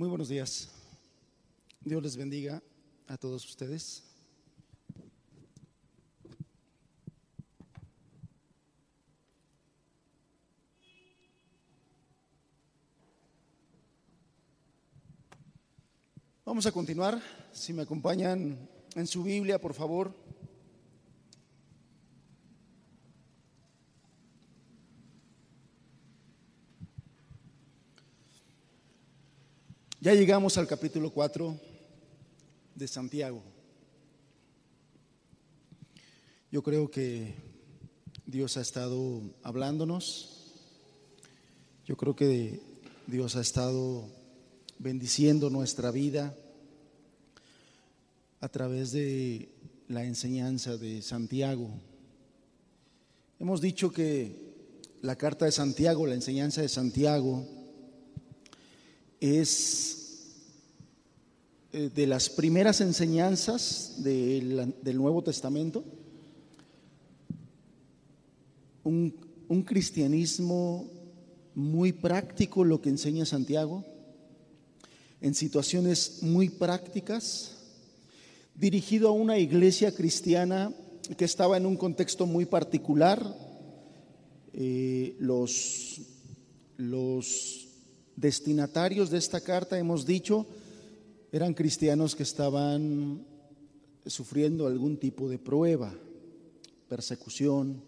Muy buenos días. Dios les bendiga a todos ustedes. Vamos a continuar. Si me acompañan en su Biblia, por favor. Ya llegamos al capítulo 4 de Santiago. Yo creo que Dios ha estado hablándonos. Yo creo que Dios ha estado bendiciendo nuestra vida a través de la enseñanza de Santiago. Hemos dicho que la carta de Santiago, la enseñanza de Santiago, es eh, de las primeras enseñanzas del, Nuevo Testamento, un, un cristianismo muy práctico lo que enseña Santiago, en situaciones muy prácticas, dirigido a una iglesia cristiana que estaba en un contexto muy particular. Eh, los, los destinatarios de esta carta, hemos dicho, eran cristianos que estaban sufriendo algún tipo de prueba, persecución.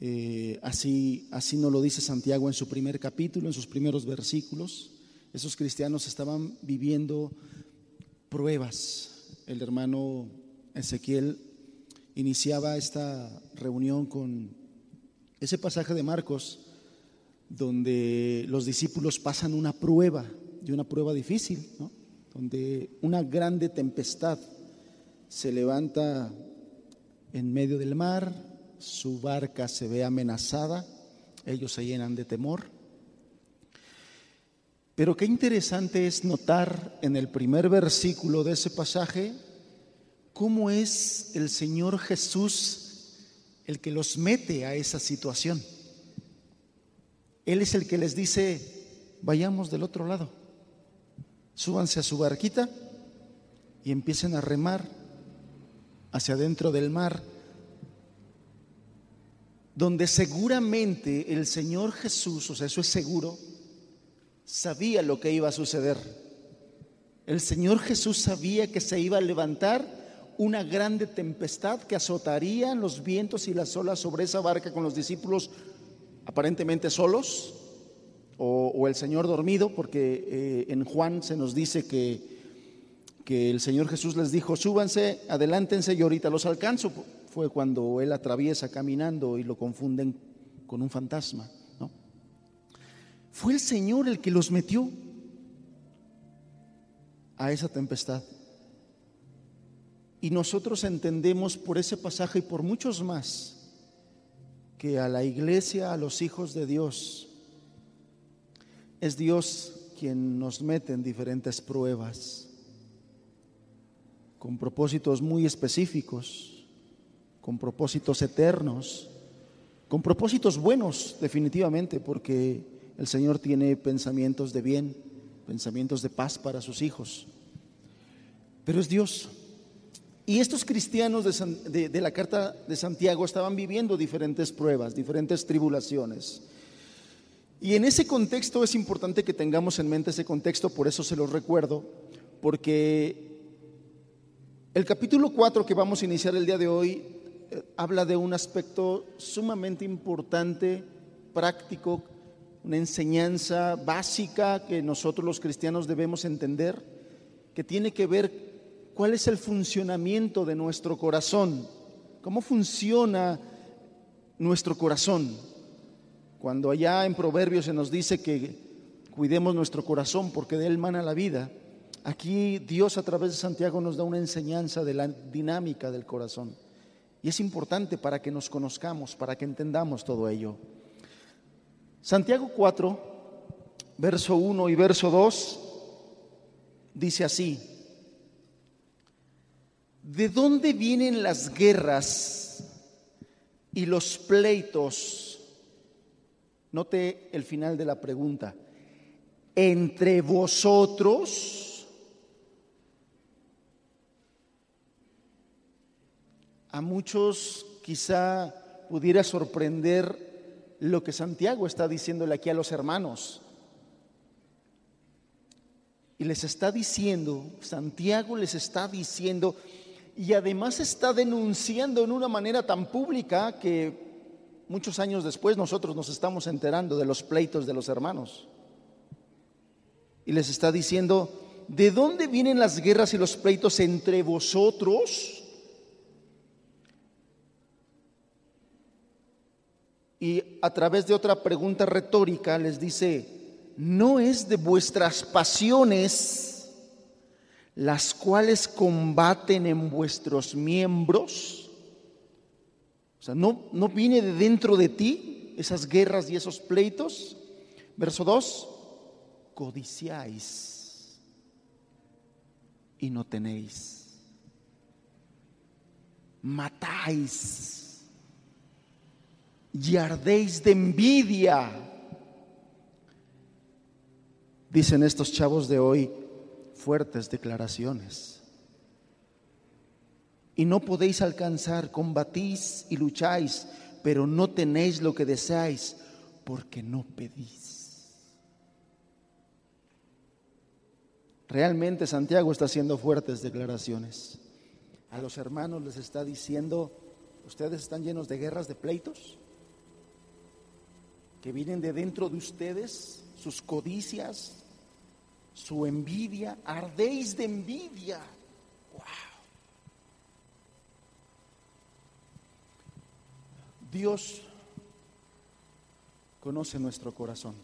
Eh, así, así nos lo dice Santiago en su primer capítulo, en sus primeros versículos. Esos cristianos estaban viviendo pruebas. El hermano Ezequiel iniciaba esta reunión con ese pasaje de Marcos donde los discípulos pasan una prueba, y una prueba difícil, donde una grande tempestad se levanta en medio del mar, su barca se ve amenazada, ellos se llenan de temor pero qué interesante es notar en el primer versículo de ese pasaje cómo es el Señor Jesús el que los mete a esa situación. Él es el que les dice, vayamos del otro lado, súbanse a su barquita y empiecen a remar hacia adentro del mar, donde seguramente el Señor Jesús, o sea, eso es seguro, sabía lo que iba a suceder. El Señor Jesús sabía que se iba a levantar una grande tempestad que azotaría los vientos y las olas sobre esa barca con los discípulos aparentemente solos o, el Señor dormido, porque eh, en Juan se nos dice que, que el Señor Jesús les dijo, súbanse, adelántense y ahorita los alcanzo. Fue cuando él atraviesa caminando y lo confunden con un fantasma. Fue el Señor el que los metió a esa tempestad. Y nosotros entendemos por ese pasaje y por muchos más que a la iglesia, a los hijos de Dios, es Dios quien nos mete en diferentes pruebas, con propósitos muy específicos, con propósitos eternos, con propósitos buenos definitivamente, porque el Señor tiene pensamientos de bien, pensamientos de paz para sus hijos. Pero es Dios. Y estos cristianos de, la carta de Santiago estaban viviendo diferentes pruebas, diferentes tribulaciones. Y en ese contexto es importante que tengamos en mente ese contexto, por eso se los recuerdo, porque el capítulo 4 que vamos a iniciar el día de hoy eh, habla de un aspecto sumamente importante, práctico, una enseñanza básica que nosotros los cristianos debemos entender, que tiene que ver cuál es el funcionamiento de nuestro corazón, cómo funciona nuestro corazón. Cuando allá en Proverbios se nos dice que cuidemos nuestro corazón porque de él mana la vida, aquí Dios a través de Santiago nos da una enseñanza de la dinámica del corazón. Y es importante para que nos conozcamos, para que entendamos todo ello. Santiago 4, verso 1 y verso 2 dice así, ¿de dónde vienen las guerras y los pleitos? Note el final de la pregunta. entre vosotros, a muchos quizá pudiera sorprender lo que Santiago está diciéndole aquí a los hermanos. Y les está diciendo, Santiago les está diciendo, y además está denunciando en una manera tan pública que muchos años después nosotros nos estamos enterando de los pleitos de los hermanos. Y les está diciendo, ¿de dónde vienen las guerras y los pleitos entre vosotros? Y a través de otra pregunta retórica les dice, ¿no es de vuestras pasiones las cuales combaten en vuestros miembros? O sea, ¿no, no viene de dentro de ti esas guerras y esos pleitos? Verso 2, codiciáis y no tenéis. Matáis y ardéis de envidia. Dicen estos chavos de hoy, fuertes declaraciones. Y no podéis alcanzar, combatís y lucháis, pero no tenéis lo que deseáis porque no pedís. Realmente Santiago está haciendo fuertes declaraciones. A los hermanos les está diciendo, ustedes están llenos de guerras, de pleitos, que vienen de dentro de ustedes, sus codicias, su envidia, ardéis de envidia. Wow. Dios conoce nuestro corazón.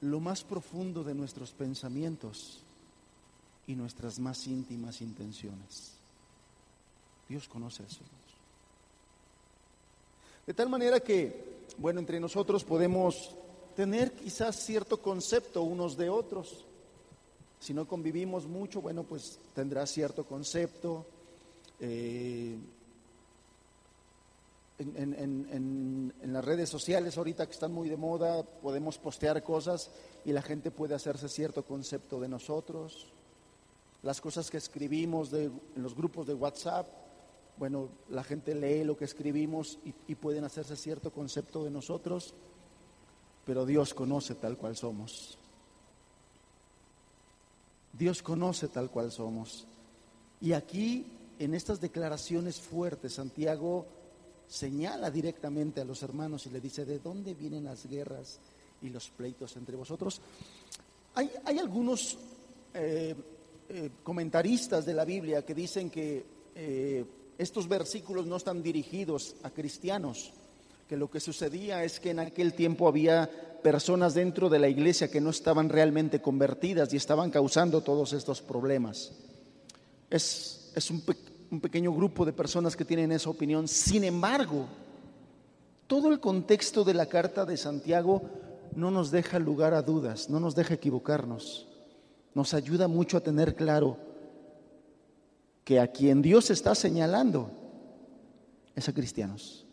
Lo más profundo de nuestros pensamientos y nuestras más íntimas intenciones. Dios conoce eso. De tal manera que bueno, entre nosotros podemos tener quizás cierto concepto unos de otros. Si no convivimos mucho, bueno, pues tendrá cierto concepto. Eh, en, en, las redes sociales ahorita que están muy de moda, podemos postear cosas y la gente puede hacerse cierto concepto de nosotros. Las cosas que escribimos en los grupos de WhatsApp, bueno, la gente lee lo que escribimos y, pueden hacerse cierto concepto de nosotros, pero Dios conoce tal cual somos. Dios conoce tal cual somos. Y aquí, en estas declaraciones fuertes, Santiago señala directamente a los hermanos y le dice, ¿de dónde vienen las guerras y los pleitos entre vosotros? Hay, algunos eh, eh, comentaristas de la Biblia que dicen que eh, estos versículos no están dirigidos a cristianos, que lo que sucedía es que en aquel tiempo había personas dentro de la iglesia que no estaban realmente convertidas y estaban causando todos estos problemas. Es, es un, un pequeño grupo de personas que tienen esa opinión. Sin embargo, todo el contexto de la carta de Santiago no nos deja lugar a dudas, no nos deja equivocarnos. Nos ayuda mucho a tener claro que a quien Dios está señalando es a cristianos.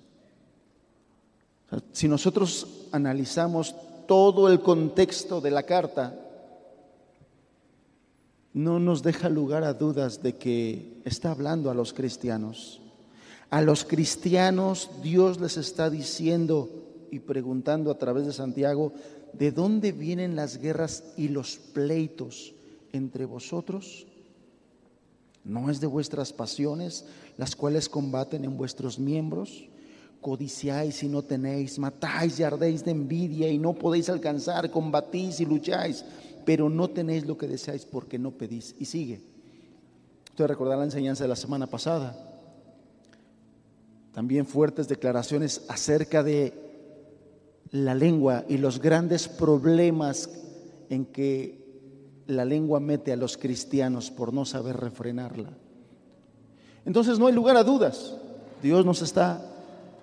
si nosotros analizamos todo el contexto de la carta, no nos deja lugar a dudas de que está hablando a los cristianos. A los cristianos Dios les está diciendo y preguntando a través de Santiago, ¿de dónde vienen las guerras y los pleitos entre vosotros? ¿No es de vuestras pasiones las cuales combaten en vuestros miembros? Codiciáis y no tenéis, matáis y ardéis de envidia y no podéis alcanzar, combatís y lucháis, pero no tenéis lo que deseáis porque no pedís. Y sigue. Usted recordar la enseñanza de la semana pasada. También fuertes declaraciones acerca de la lengua y los grandes problemas en que la lengua mete a los cristianos por no saber refrenarla. Entonces no hay lugar a dudas. Dios nos está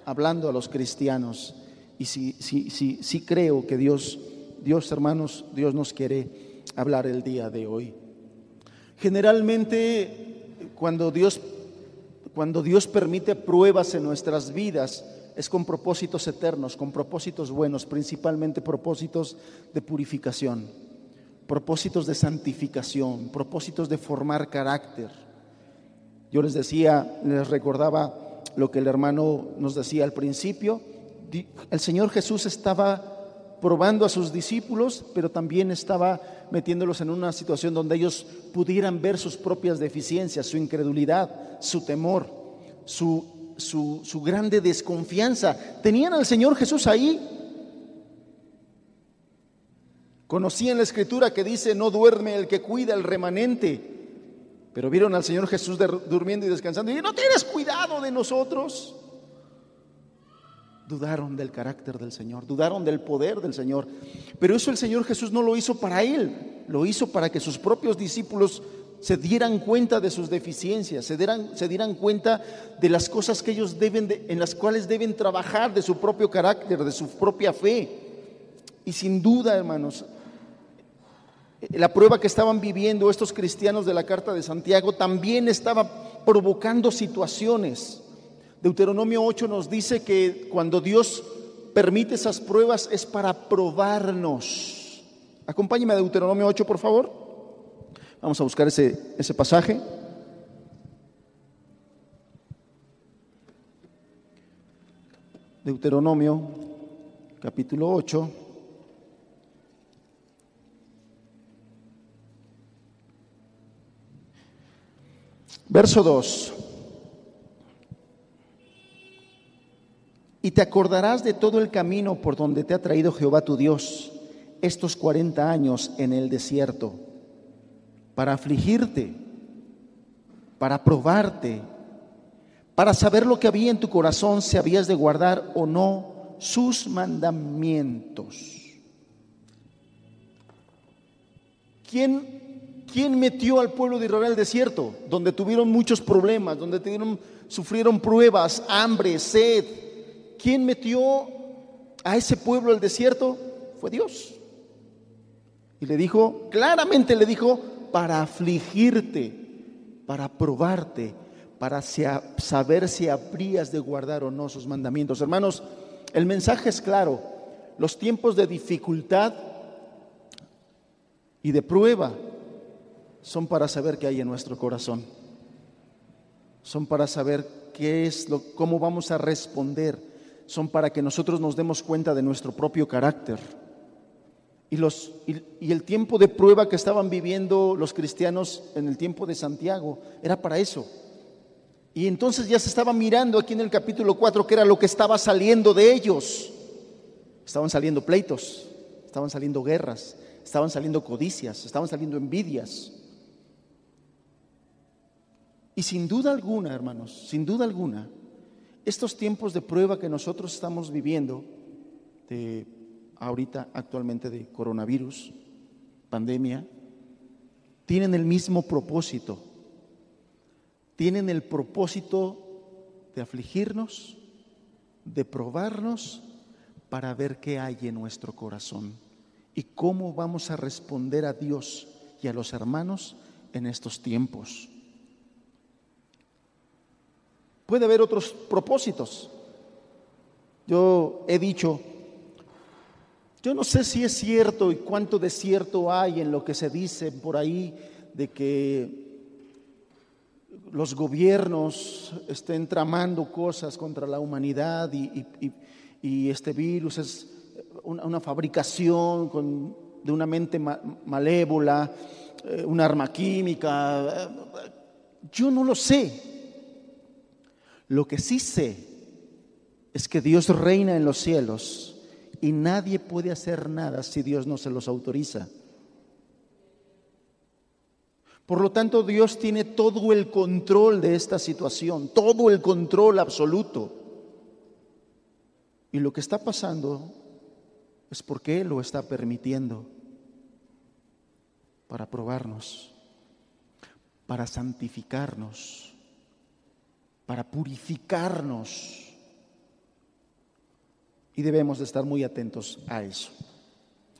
hablando a los cristianos y sí, creo que Dios, Dios hermanos, Dios nos quiere hablar el día de hoy. Generalmente cuando Dios, cuando Dios permite pruebas en nuestras vidas, es con propósitos eternos, con propósitos buenos, principalmente propósitos de purificación, propósitos de santificación, propósitos de formar carácter. Yo les decía, les recordaba lo que el hermano nos decía al principio, el Señor Jesús estaba probando a sus discípulos, pero también estaba metiéndolos en una situación donde ellos pudieran ver sus propias deficiencias, su incredulidad, su temor, su, su, grande desconfianza. Tenían al Señor Jesús ahí. Conocían la escritura que dice, no duerme el que cuida el remanente. Pero vieron al Señor Jesús durmiendo y descansando y no tienes cuidado de nosotros dudaron del carácter del Señor, dudaron del poder del Señor. Pero eso el Señor Jesús no lo hizo para Él, lo hizo para que sus propios discípulos se dieran cuenta de sus deficiencias, se dieran, se dieran cuenta de las cosas que ellos deben, en las cuales deben trabajar, de su propio carácter, de su propia fe. Y sin duda, hermanos, la prueba que estaban viviendo estos cristianos de la carta de Santiago también estaba provocando situaciones Deuteronomio 8 nos dice que cuando Dios permite esas pruebas es para probarnos. Acompáñeme a Deuteronomio 8, por favor. Vamos a buscar ese, ese pasaje. Deuteronomio, capítulo 8. Verso 2. Y te acordarás de todo el camino por donde te ha traído Jehová tu Dios estos cuarenta años en el desierto, para afligirte, para probarte, para saber lo que había en tu corazón, si habías de guardar o no sus mandamientos. ¿Quién, quién metió al pueblo de Israel al desierto? Donde tuvieron muchos problemas, donde tuvieron, sufrieron pruebas, hambre, sed, ¿quién metió a ese pueblo al desierto? Fue Dios. Y le dijo, claramente le dijo, para afligirte, para probarte, para saber si habrías de guardar o no sus mandamientos. Hermanos, el mensaje es claro. Los tiempos de dificultad y de prueba son para saber qué hay en nuestro corazón. Son para saber qué es lo, cómo vamos a responder son para que nosotros nos demos cuenta de nuestro propio carácter. Y, los, y, el tiempo de prueba que estaban viviendo los cristianos en el tiempo de Santiago era para eso. Y entonces ya se estaba mirando aquí en el capítulo 4 que era lo que estaba saliendo de ellos. Estaban saliendo pleitos, estaban saliendo guerras, estaban saliendo codicias, estaban saliendo envidias. Y sin duda alguna, hermanos, sin duda alguna, estos tiempos de prueba que nosotros estamos viviendo, de ahorita actualmente de coronavirus, pandemia, tienen el mismo propósito. Tienen el propósito de afligirnos, de probarnos para ver qué hay en nuestro corazón y cómo vamos a responder a Dios y a los hermanos en estos tiempos. Puede haber otros propósitos. Yo he dicho, yo no sé si es cierto y cuánto de cierto hay en lo que se dice por ahí de que los gobiernos estén tramando cosas contra la humanidad y, este virus es una, fabricación de una mente malévola, eh, una arma química. Yo no lo sé, lo que sí sé es que Dios reina en los cielos y nadie puede hacer nada si Dios no se los autoriza. Por lo tanto, Dios tiene todo el control de esta situación, todo el control absoluto. Y lo que está pasando es porque Él lo está permitiendo para probarnos, para santificarnos para purificarnos. Y debemos de estar muy atentos a eso.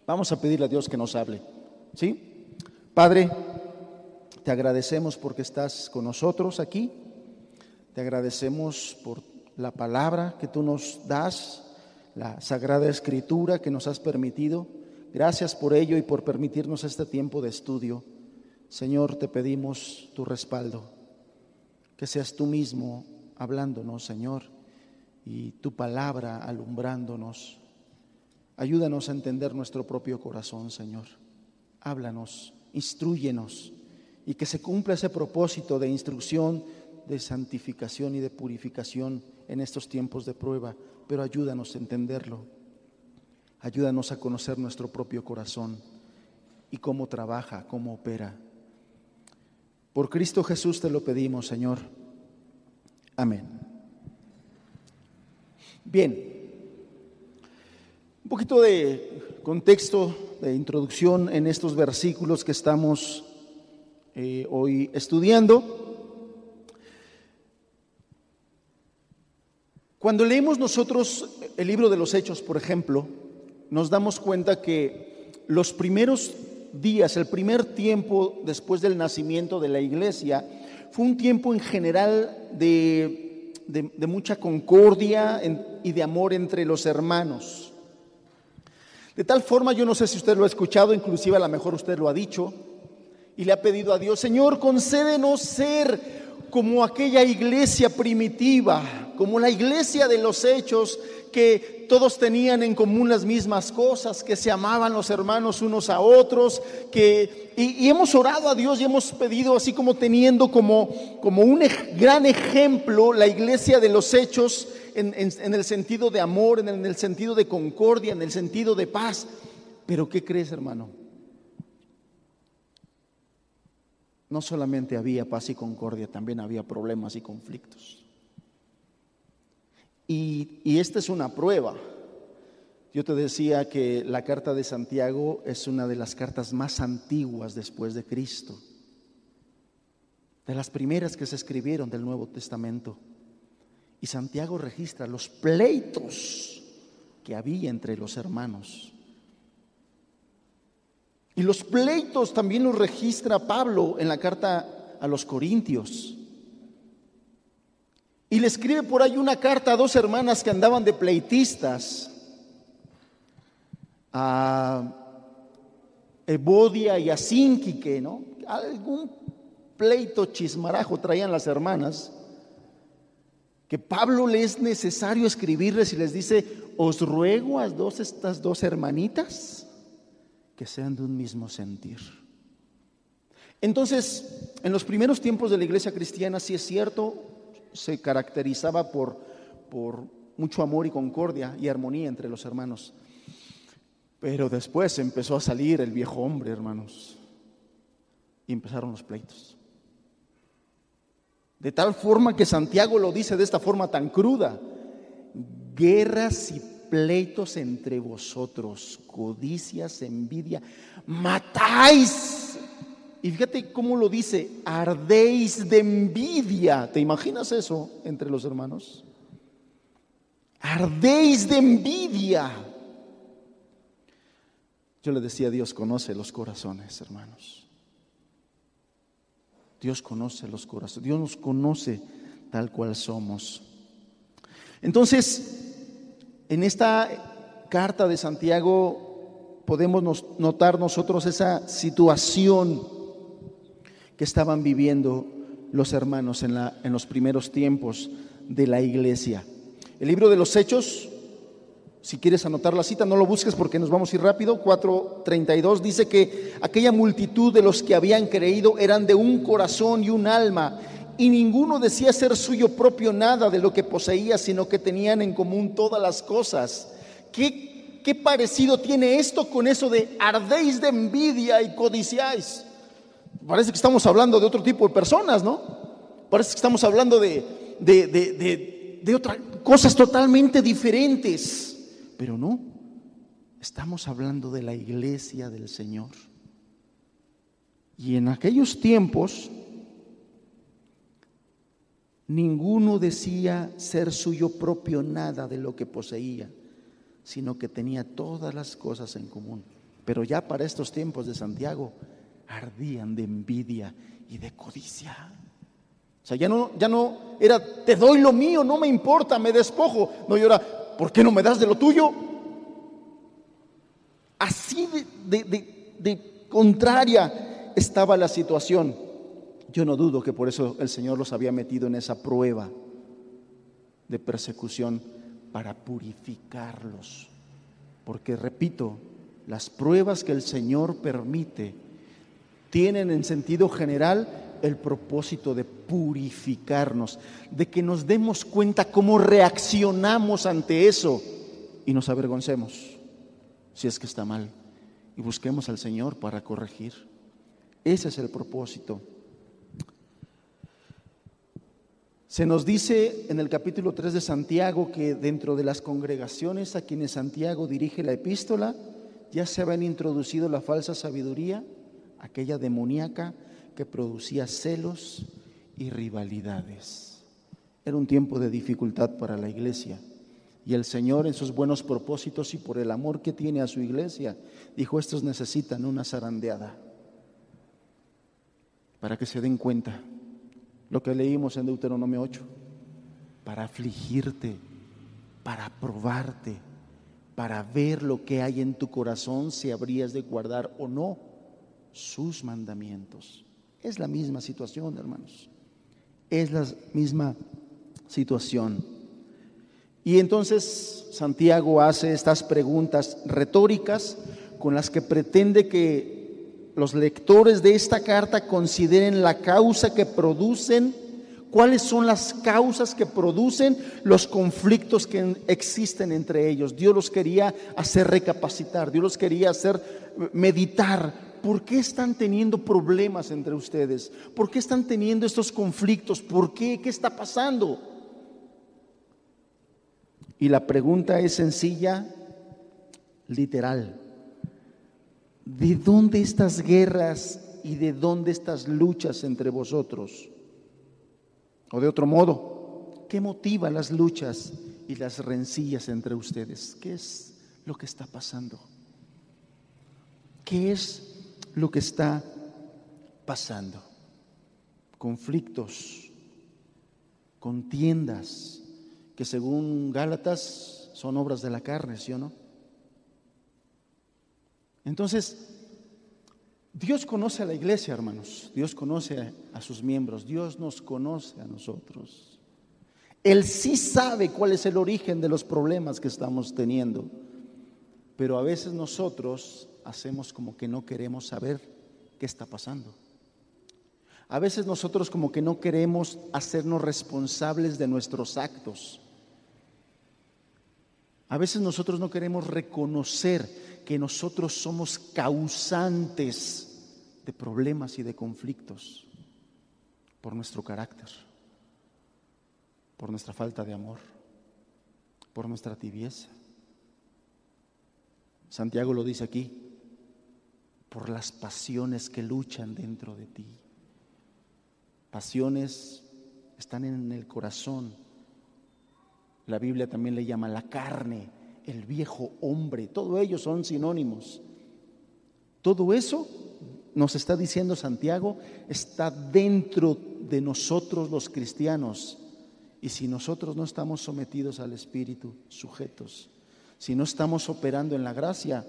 Vamos a pedirle a Dios que nos hable. ¿Sí? Padre, te agradecemos porque estás con nosotros aquí. Te agradecemos por la palabra que tú nos das, la sagrada escritura que nos has permitido. Gracias por ello y por permitirnos este tiempo de estudio. Señor, te pedimos tu respaldo, que seas tú mismo hablándonos, Señor, y tu palabra alumbrándonos. Ayúdanos a entender nuestro propio corazón, Señor. Háblanos, instruyenos y que se cumpla ese propósito de instrucción, de santificación y de purificación en estos tiempos de prueba, pero ayúdanos a entenderlo. Ayúdanos a conocer nuestro propio corazón y cómo trabaja, cómo opera. Por Cristo Jesús te lo pedimos, Señor. Amén. Bien, un poquito de contexto, de introducción en estos versículos que estamos eh, hoy estudiando. Cuando leemos nosotros el libro de los Hechos, por ejemplo, nos damos cuenta que los primeros días, el primer tiempo después del nacimiento de la iglesia, fue un tiempo en general de, mucha concordia y de amor entre los hermanos. De tal forma, yo no sé si usted lo ha escuchado, inclusive a lo mejor usted lo ha dicho, y le ha pedido a Dios, Señor, concédenos ser como aquella iglesia primitiva, como la iglesia de los hechos, que todos tenían en común las mismas cosas, que se amaban los hermanos unos a otros, que, y, hemos orado a Dios y hemos pedido, así como teniendo como, como un gran ejemplo la iglesia de los hechos en, en el sentido de amor, en el sentido de concordia, en el sentido de paz. Pero ¿qué crees, hermano? no solamente había paz y concordia, también había problemas y conflictos. Y, esta es una prueba. Yo te decía que la carta de Santiago es una de las cartas más antiguas después de Cristo, de las primeras que se escribieron del Nuevo Testamento. Y Santiago registra los pleitos que había entre los hermanos. Y los pleitos también los registra Pablo en la carta a los Corintios. Y le escribe por ahí una carta a dos hermanas que andaban de pleitistas, a Ebodia y a Sinquique, ¿no? Algún pleito chismarajo traían las hermanas, que Pablo le es necesario escribirles y les dice, os ruego a dos estas dos hermanitas que sean de un mismo sentir. Entonces, en los primeros tiempos de la iglesia cristiana, sí es cierto, se caracterizaba por, por mucho amor y concordia y armonía entre los hermanos. Pero después empezó a salir el viejo hombre, hermanos, y empezaron los pleitos. De tal forma que Santiago lo dice de esta forma tan cruda, guerras y pleitos entre vosotros, codicias, envidia, matáis. Y fíjate cómo lo dice, ardéis de envidia. ¿Te imaginas eso entre los hermanos? Ardéis de envidia. Yo le decía, Dios conoce los corazones, hermanos. Dios conoce los corazones. Dios nos conoce tal cual somos. Entonces, en esta carta de Santiago podemos notar nosotros esa situación que estaban viviendo los hermanos en, la, en los primeros tiempos de la iglesia. El libro de los Hechos, si quieres anotar la cita, no lo busques porque nos vamos a ir rápido. 4.32 dice que aquella multitud de los que habían creído eran de un corazón y un alma y ninguno decía ser suyo propio nada de lo que poseía, sino que tenían en común todas las cosas. ¿Qué, qué parecido tiene esto con eso de ardéis de envidia y codiciáis? Parece que estamos hablando de otro tipo de personas, ¿no? Parece que estamos hablando de, de, de, de otras cosas totalmente diferentes, pero no, estamos hablando de la iglesia del Señor. Y en aquellos tiempos, Ninguno decía ser suyo propio nada de lo que poseía, sino que tenía todas las cosas en común. Pero ya para estos tiempos de Santiago ardían de envidia y de codicia. O sea, ya no, ya no era, te doy lo mío, no me importa, me despojo. No, y ahora, ¿por qué no me das de lo tuyo? Así de, contraria estaba la situación. Yo no dudo que por eso el Señor los había metido en esa prueba de persecución para purificarlos. Porque, repito, las pruebas que el Señor permite tienen en sentido general el propósito de purificarnos, de que nos demos cuenta cómo reaccionamos ante eso y nos avergoncemos si es que está mal y busquemos al Señor para corregir. Ese es el propósito. Se nos dice en el capítulo 3 de Santiago que dentro de las congregaciones a quienes Santiago dirige la epístola ya se habían introducido la falsa sabiduría, aquella demoníaca que producía celos y rivalidades. Era un tiempo de dificultad para la iglesia. Y el Señor en sus buenos propósitos y por el amor que tiene a su iglesia, dijo, estos necesitan una zarandeada para que se den cuenta. Lo que leímos en Deuteronomio 8, para afligirte, para probarte, para ver lo que hay en tu corazón, si habrías de guardar o no sus mandamientos. Es la misma situación, hermanos. Es la misma situación. Y entonces Santiago hace estas preguntas retóricas con las que pretende que los lectores de esta carta consideren la causa que producen, cuáles son las causas que producen los conflictos que existen entre ellos. Dios los quería hacer recapacitar, Dios los quería hacer meditar ¿por qué están teniendo problemas entre ustedes? ¿Por qué están teniendo estos conflictos? ¿Por qué? ¿Qué está pasando? Y la pregunta es sencilla, literal. ¿De dónde estas guerras y de dónde estas luchas entre vosotros? O de otro modo, ¿qué motiva las luchas y las rencillas entre ustedes? ¿Qué es lo que está pasando? ¿Qué es lo que está pasando. Conflictos, contiendas, que según Gálatas son obras de la carne, ¿sí o no? Entonces, Dios conoce a la iglesia, hermanos. Dios conoce a sus miembros. Dios nos conoce a nosotros. Él sí sabe cuál es el origen de los problemas que estamos teniendo. Pero a veces nosotros hacemos como que no queremos saber qué está pasando. A veces nosotros como que no queremos hacernos responsables de nuestros actos. A veces nosotros no queremos reconocer que nosotros somos causantes de problemas y de conflictos por nuestro carácter, por nuestra falta de amor, por nuestra tibieza. Santiago lo dice aquí, por las pasiones que luchan dentro de ti. Pasiones están en el corazón. La Biblia también le llama la carne, el viejo hombre. Todo ellos son sinónimos. Todo eso, nos está diciendo Santiago, está dentro de nosotros los cristianos. Y si nosotros no estamos sometidos al Espíritu, sujetos, si no estamos operando en la gracia,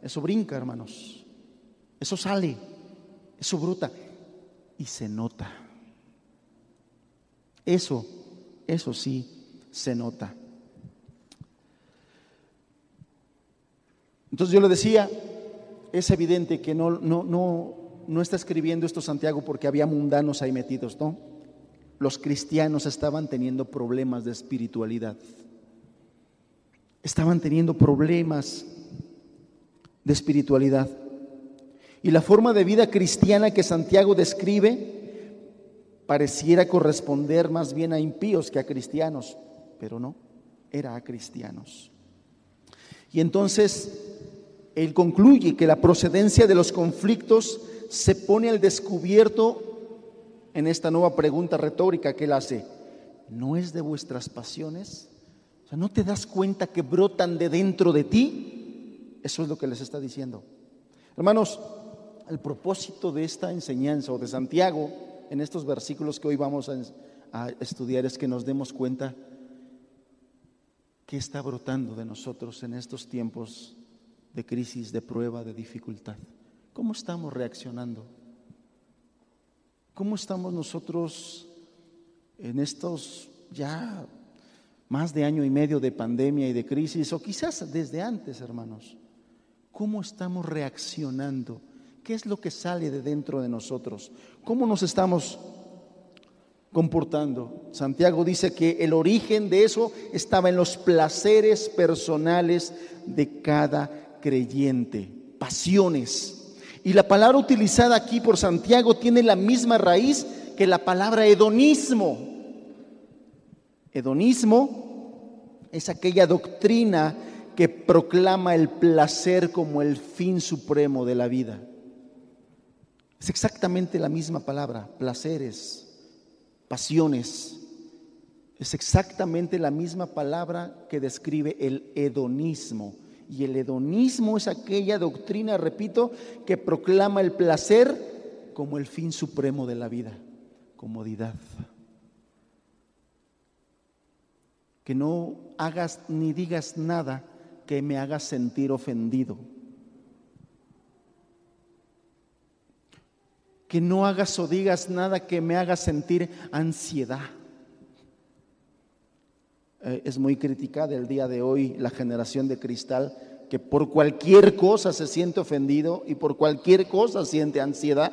eso brinca, hermanos. Eso sale, eso brota y se nota. Eso, eso sí, se nota. Entonces yo le decía, es evidente que no, no, no, no está escribiendo esto Santiago porque había mundanos ahí metidos, ¿no? Los cristianos estaban teniendo problemas de espiritualidad. Estaban teniendo problemas de espiritualidad. Y la forma de vida cristiana que Santiago describe pareciera corresponder más bien a impíos que a cristianos, pero no, era a cristianos. Y entonces él concluye que la procedencia de los conflictos se pone al descubierto en esta nueva pregunta retórica que él hace. ¿No es de vuestras pasiones? O sea, ¿no te das cuenta que brotan de dentro de ti? Eso es lo que les está diciendo. Hermanos, el propósito de esta enseñanza o de Santiago en estos versículos que hoy vamos a, a estudiar es que nos demos cuenta que está brotando de nosotros en estos tiempos de crisis, de prueba, de dificultad. ¿Cómo estamos reaccionando? ¿Cómo estamos nosotros en estos ya más de año y medio de pandemia y de crisis, o quizás desde antes, hermanos? ¿Cómo estamos reaccionando? ¿Qué es lo que sale de dentro de nosotros? ¿Cómo nos estamos comportando? Santiago dice que el origen de eso estaba en los placeres personales de cada creyente, pasiones y la palabra utilizada aquí por Santiago tiene la misma raíz que la palabra hedonismo. Hedonismo es aquella doctrina que proclama el placer como el fin supremo de la vida. Es exactamente la misma palabra, placeres, pasiones. Es exactamente la misma palabra que describe el hedonismo y el hedonismo es aquella doctrina, repito, que proclama el placer como el fin supremo de la vida, comodidad. Que no hagas ni digas nada que me haga sentir ofendido. Que no hagas o digas nada que me haga sentir ansiedad. Eh, es muy criticada el día de hoy la generación de cristal que por cualquier cosa se siente ofendido y por cualquier cosa siente ansiedad.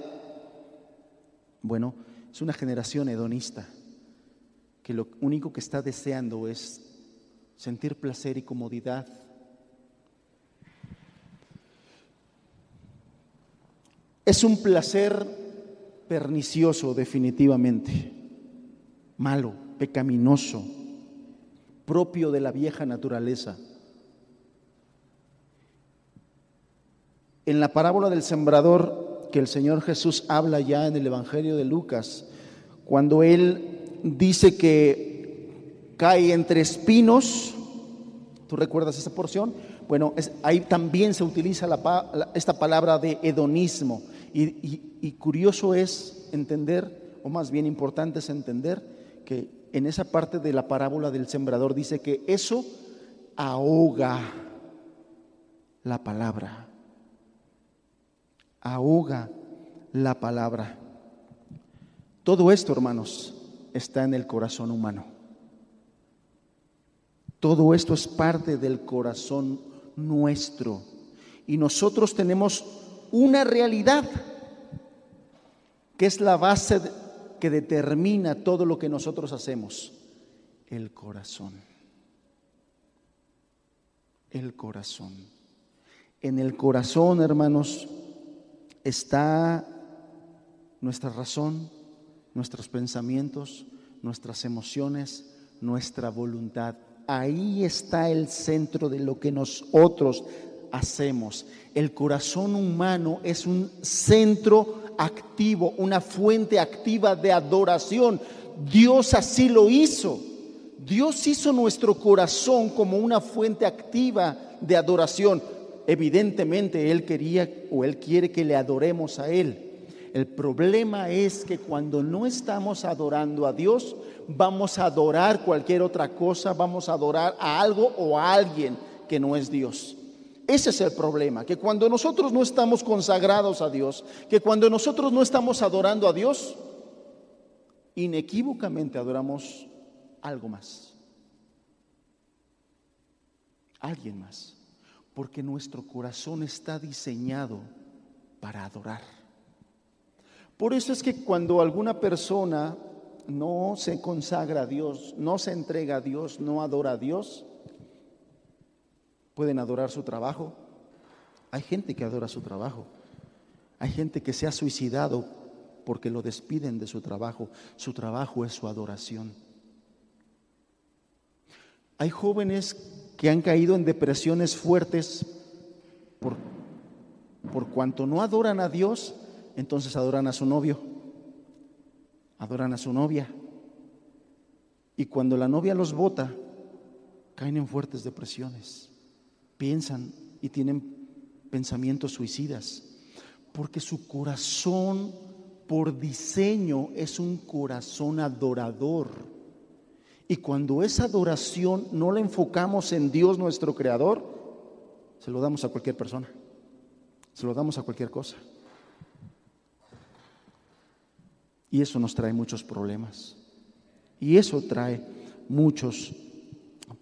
Bueno, es una generación hedonista que lo único que está deseando es sentir placer y comodidad. Es un placer pernicioso definitivamente, malo, pecaminoso propio de la vieja naturaleza. En la parábola del sembrador que el Señor Jesús habla ya en el Evangelio de Lucas, cuando Él dice que cae entre espinos, ¿tú recuerdas esa porción? Bueno, ahí también se utiliza esta palabra de hedonismo. Y curioso es entender, o más bien importante es entender, que en esa parte de la parábola del sembrador dice que eso ahoga la palabra. Ahoga la palabra. Todo esto, hermanos, está en el corazón humano. Todo esto es parte del corazón nuestro. Y nosotros tenemos una realidad que es la base que determina todo lo que nosotros hacemos? El corazón. El corazón. En el corazón, hermanos, está nuestra razón, nuestros pensamientos, nuestras emociones, nuestra voluntad. Ahí está el centro de lo que nosotros hacemos. El corazón humano es un centro activo, una fuente activa de adoración. Dios así lo hizo. Dios hizo nuestro corazón como una fuente activa de adoración. Evidentemente Él quería o Él quiere que le adoremos a Él. El problema es que cuando no estamos adorando a Dios, vamos a adorar cualquier otra cosa, vamos a adorar a algo o a alguien que no es Dios. Ese es el problema, que cuando nosotros no estamos consagrados a Dios, que cuando nosotros no estamos adorando a Dios, inequívocamente adoramos algo más. Alguien más. Porque nuestro corazón está diseñado para adorar. Por eso es que cuando alguna persona no se consagra a Dios, no se entrega a Dios, no adora a Dios, pueden adorar su trabajo. Hay gente que adora su trabajo. Hay gente que se ha suicidado porque lo despiden de su trabajo. Su trabajo es su adoración. Hay jóvenes que han caído en depresiones fuertes por, por cuanto no adoran a Dios, entonces adoran a su novio, adoran a su novia. Y cuando la novia los bota, caen en fuertes depresiones piensan y tienen pensamientos suicidas, porque su corazón por diseño es un corazón adorador. Y cuando esa adoración no la enfocamos en Dios nuestro Creador, se lo damos a cualquier persona, se lo damos a cualquier cosa. Y eso nos trae muchos problemas. Y eso trae muchos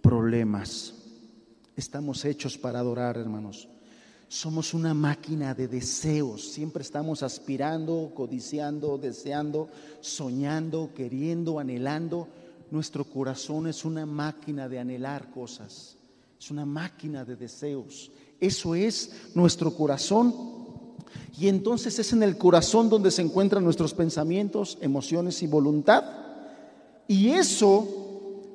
problemas. Estamos hechos para adorar, hermanos. Somos una máquina de deseos. Siempre estamos aspirando, codiciando, deseando, soñando, queriendo, anhelando. Nuestro corazón es una máquina de anhelar cosas. Es una máquina de deseos. Eso es nuestro corazón. Y entonces es en el corazón donde se encuentran nuestros pensamientos, emociones y voluntad. Y eso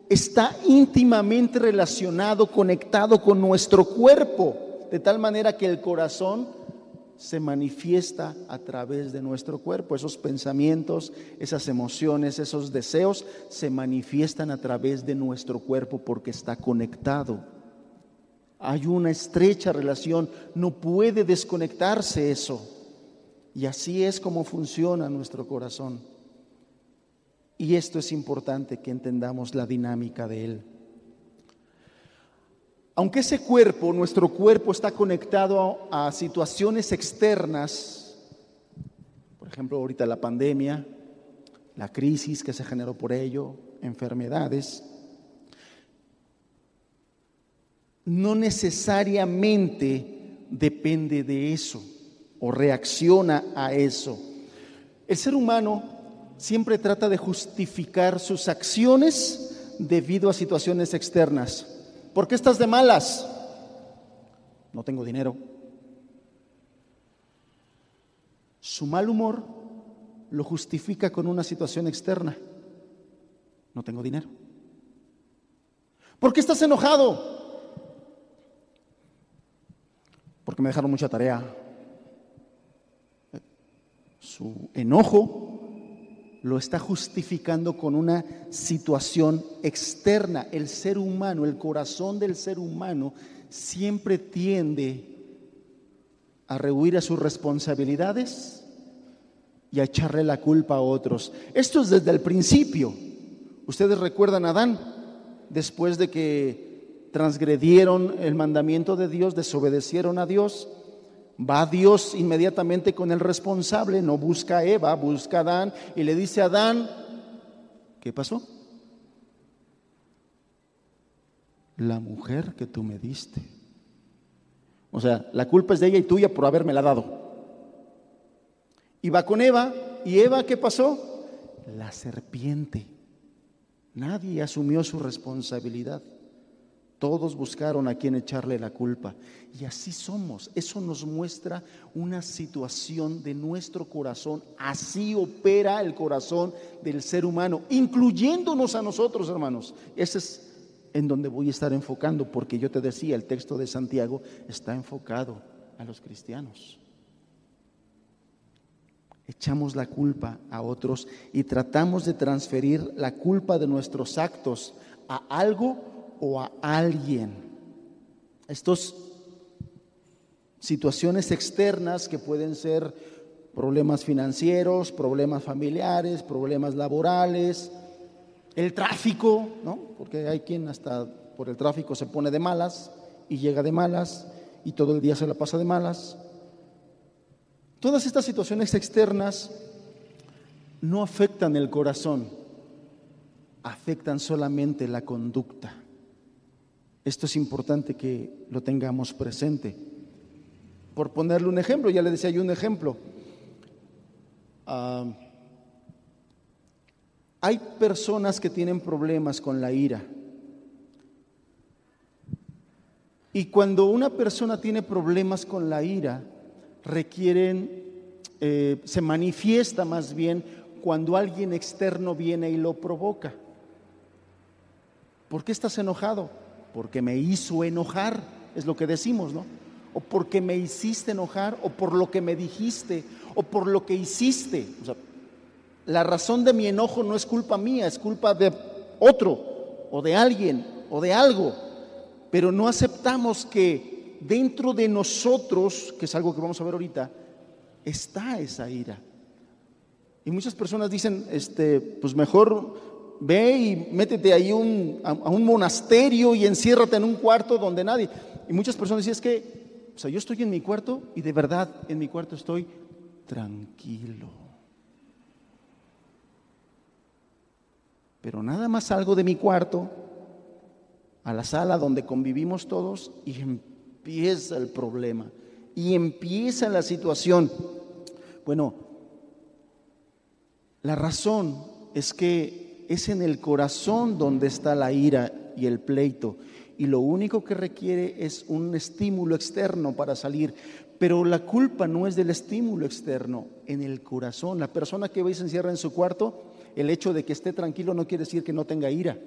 está íntimamente relacionado, conectado con nuestro cuerpo de tal manera que el corazón se manifiesta a través de nuestro cuerpo. Esos pensamientos, esas emociones, esos deseos se manifiestan a través de nuestro cuerpo porque está conectado. Hay una estrecha relación, no puede desconectarse eso. Y así es como funciona nuestro corazón. Y esto es importante que entendamos la dinámica de él. Aunque ese cuerpo, nuestro cuerpo está conectado a situaciones externas, por ejemplo, ahorita la pandemia, la crisis que se generó por ello, enfermedades, no necesariamente depende de eso o reacciona a eso. El ser humano siempre trata de justificar sus acciones debido a situaciones externas. ¿Por qué estás de malas? No tengo dinero. Su mal humor lo justifica con una situación externa. No tengo dinero. ¿Por qué estás enojado? Porque me dejaron mucha tarea. Su enojo lo está justificando con una situación externa. El ser humano, el corazón del ser humano siempre tiende a rehuir a sus responsabilidades y a echarle la culpa a otros. Esto es desde el principio. Ustedes recuerdan a Adán, después de que transgredieron el mandamiento de Dios, desobedecieron a Dios, Va Dios inmediatamente con el responsable, no busca a Eva, busca a Adán y le dice a Adán, ¿qué pasó? La mujer que tú me diste. O sea, la culpa es de ella y tuya por la dado. Y va con Eva, y Eva, ¿qué pasó? La serpiente. Nadie asumió su responsabilidad. Todos buscaron a quien echarle la culpa. Y así somos. Eso nos muestra una situación de nuestro corazón. Así opera el corazón del ser humano, incluyéndonos a nosotros, hermanos. Ese es en donde voy a estar enfocando, porque yo te decía, el texto de Santiago está enfocado a los cristianos. Echamos la culpa a otros y tratamos de transferir la culpa de nuestros actos a algo o a alguien. Estas situaciones externas que pueden ser problemas financieros, problemas familiares, problemas laborales, el tráfico, ¿no? Porque hay quien hasta por el tráfico se pone de malas y llega de malas y todo el día se la pasa de malas. Todas estas situaciones externas no afectan el corazón, afectan solamente la conducta. Esto es importante que lo tengamos presente. Por ponerle un ejemplo, ya le decía yo un ejemplo. Ah, hay personas que tienen problemas con la ira. Y cuando una persona tiene problemas con la ira, requieren, eh, se manifiesta más bien cuando alguien externo viene y lo provoca. ¿Por qué estás enojado? Porque me hizo enojar, es lo que decimos, ¿no? O porque me hiciste enojar, o por lo que me dijiste, o por lo que hiciste. La razón de mi enojo no es culpa mía, es culpa de otro, o de alguien, o de algo. Pero no aceptamos que dentro de nosotros, que es algo que vamos a ver ahorita, está esa ira. Y muchas personas dicen, este, pues mejor ve y métete ahí a, un monasterio y enciérrate en un cuarto donde nadie. Y muchas personas dicen, es que, o sea, yo estoy en mi cuarto y de verdad en mi cuarto estoy tranquilo. Pero nada más salgo de mi cuarto a la sala donde convivimos todos y empieza el problema y empieza la situación. Bueno, la razón es que es en el corazón donde está la ira y el pleito y lo único que requiere es un estímulo externo para salir. Pero la culpa no es del estímulo externo, en el corazón. La persona que ve y se encierra en su cuarto, el hecho de que esté tranquilo no quiere decir que no tenga ira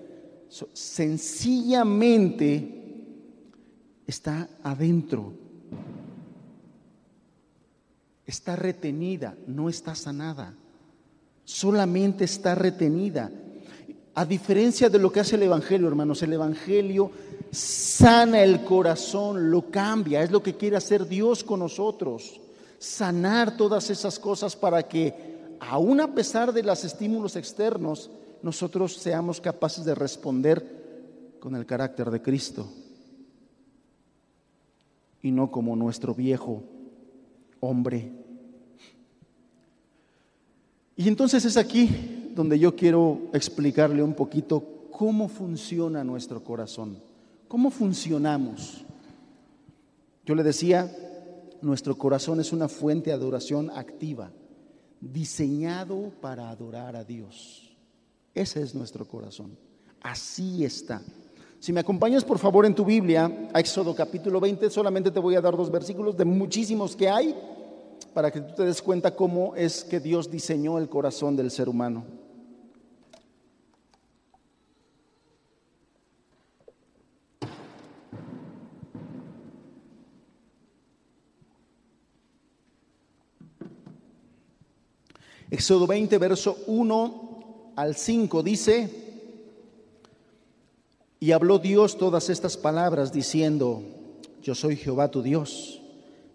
sencillamente está adentro, está retenida, no está sanada, solamente está retenida. A diferencia de lo que hace el Evangelio, hermanos, el Evangelio sana el corazón, lo cambia, es lo que quiere hacer Dios con nosotros, sanar todas esas cosas para que, aun a pesar de los estímulos externos, nosotros seamos capaces de responder con el carácter de Cristo y no como nuestro viejo hombre. Y entonces es aquí donde yo quiero explicarle un poquito cómo funciona nuestro corazón, cómo funcionamos. Yo le decía, nuestro corazón es una fuente de adoración activa, diseñado para adorar a Dios. Ese es nuestro corazón. Así está. Si me acompañas por favor en tu Biblia, a Éxodo capítulo 20, solamente te voy a dar dos versículos de muchísimos que hay para que tú te des cuenta cómo es que Dios diseñó el corazón del ser humano. Éxodo 20, verso 1 al 5 dice, y habló Dios todas estas palabras diciendo, yo soy Jehová tu Dios,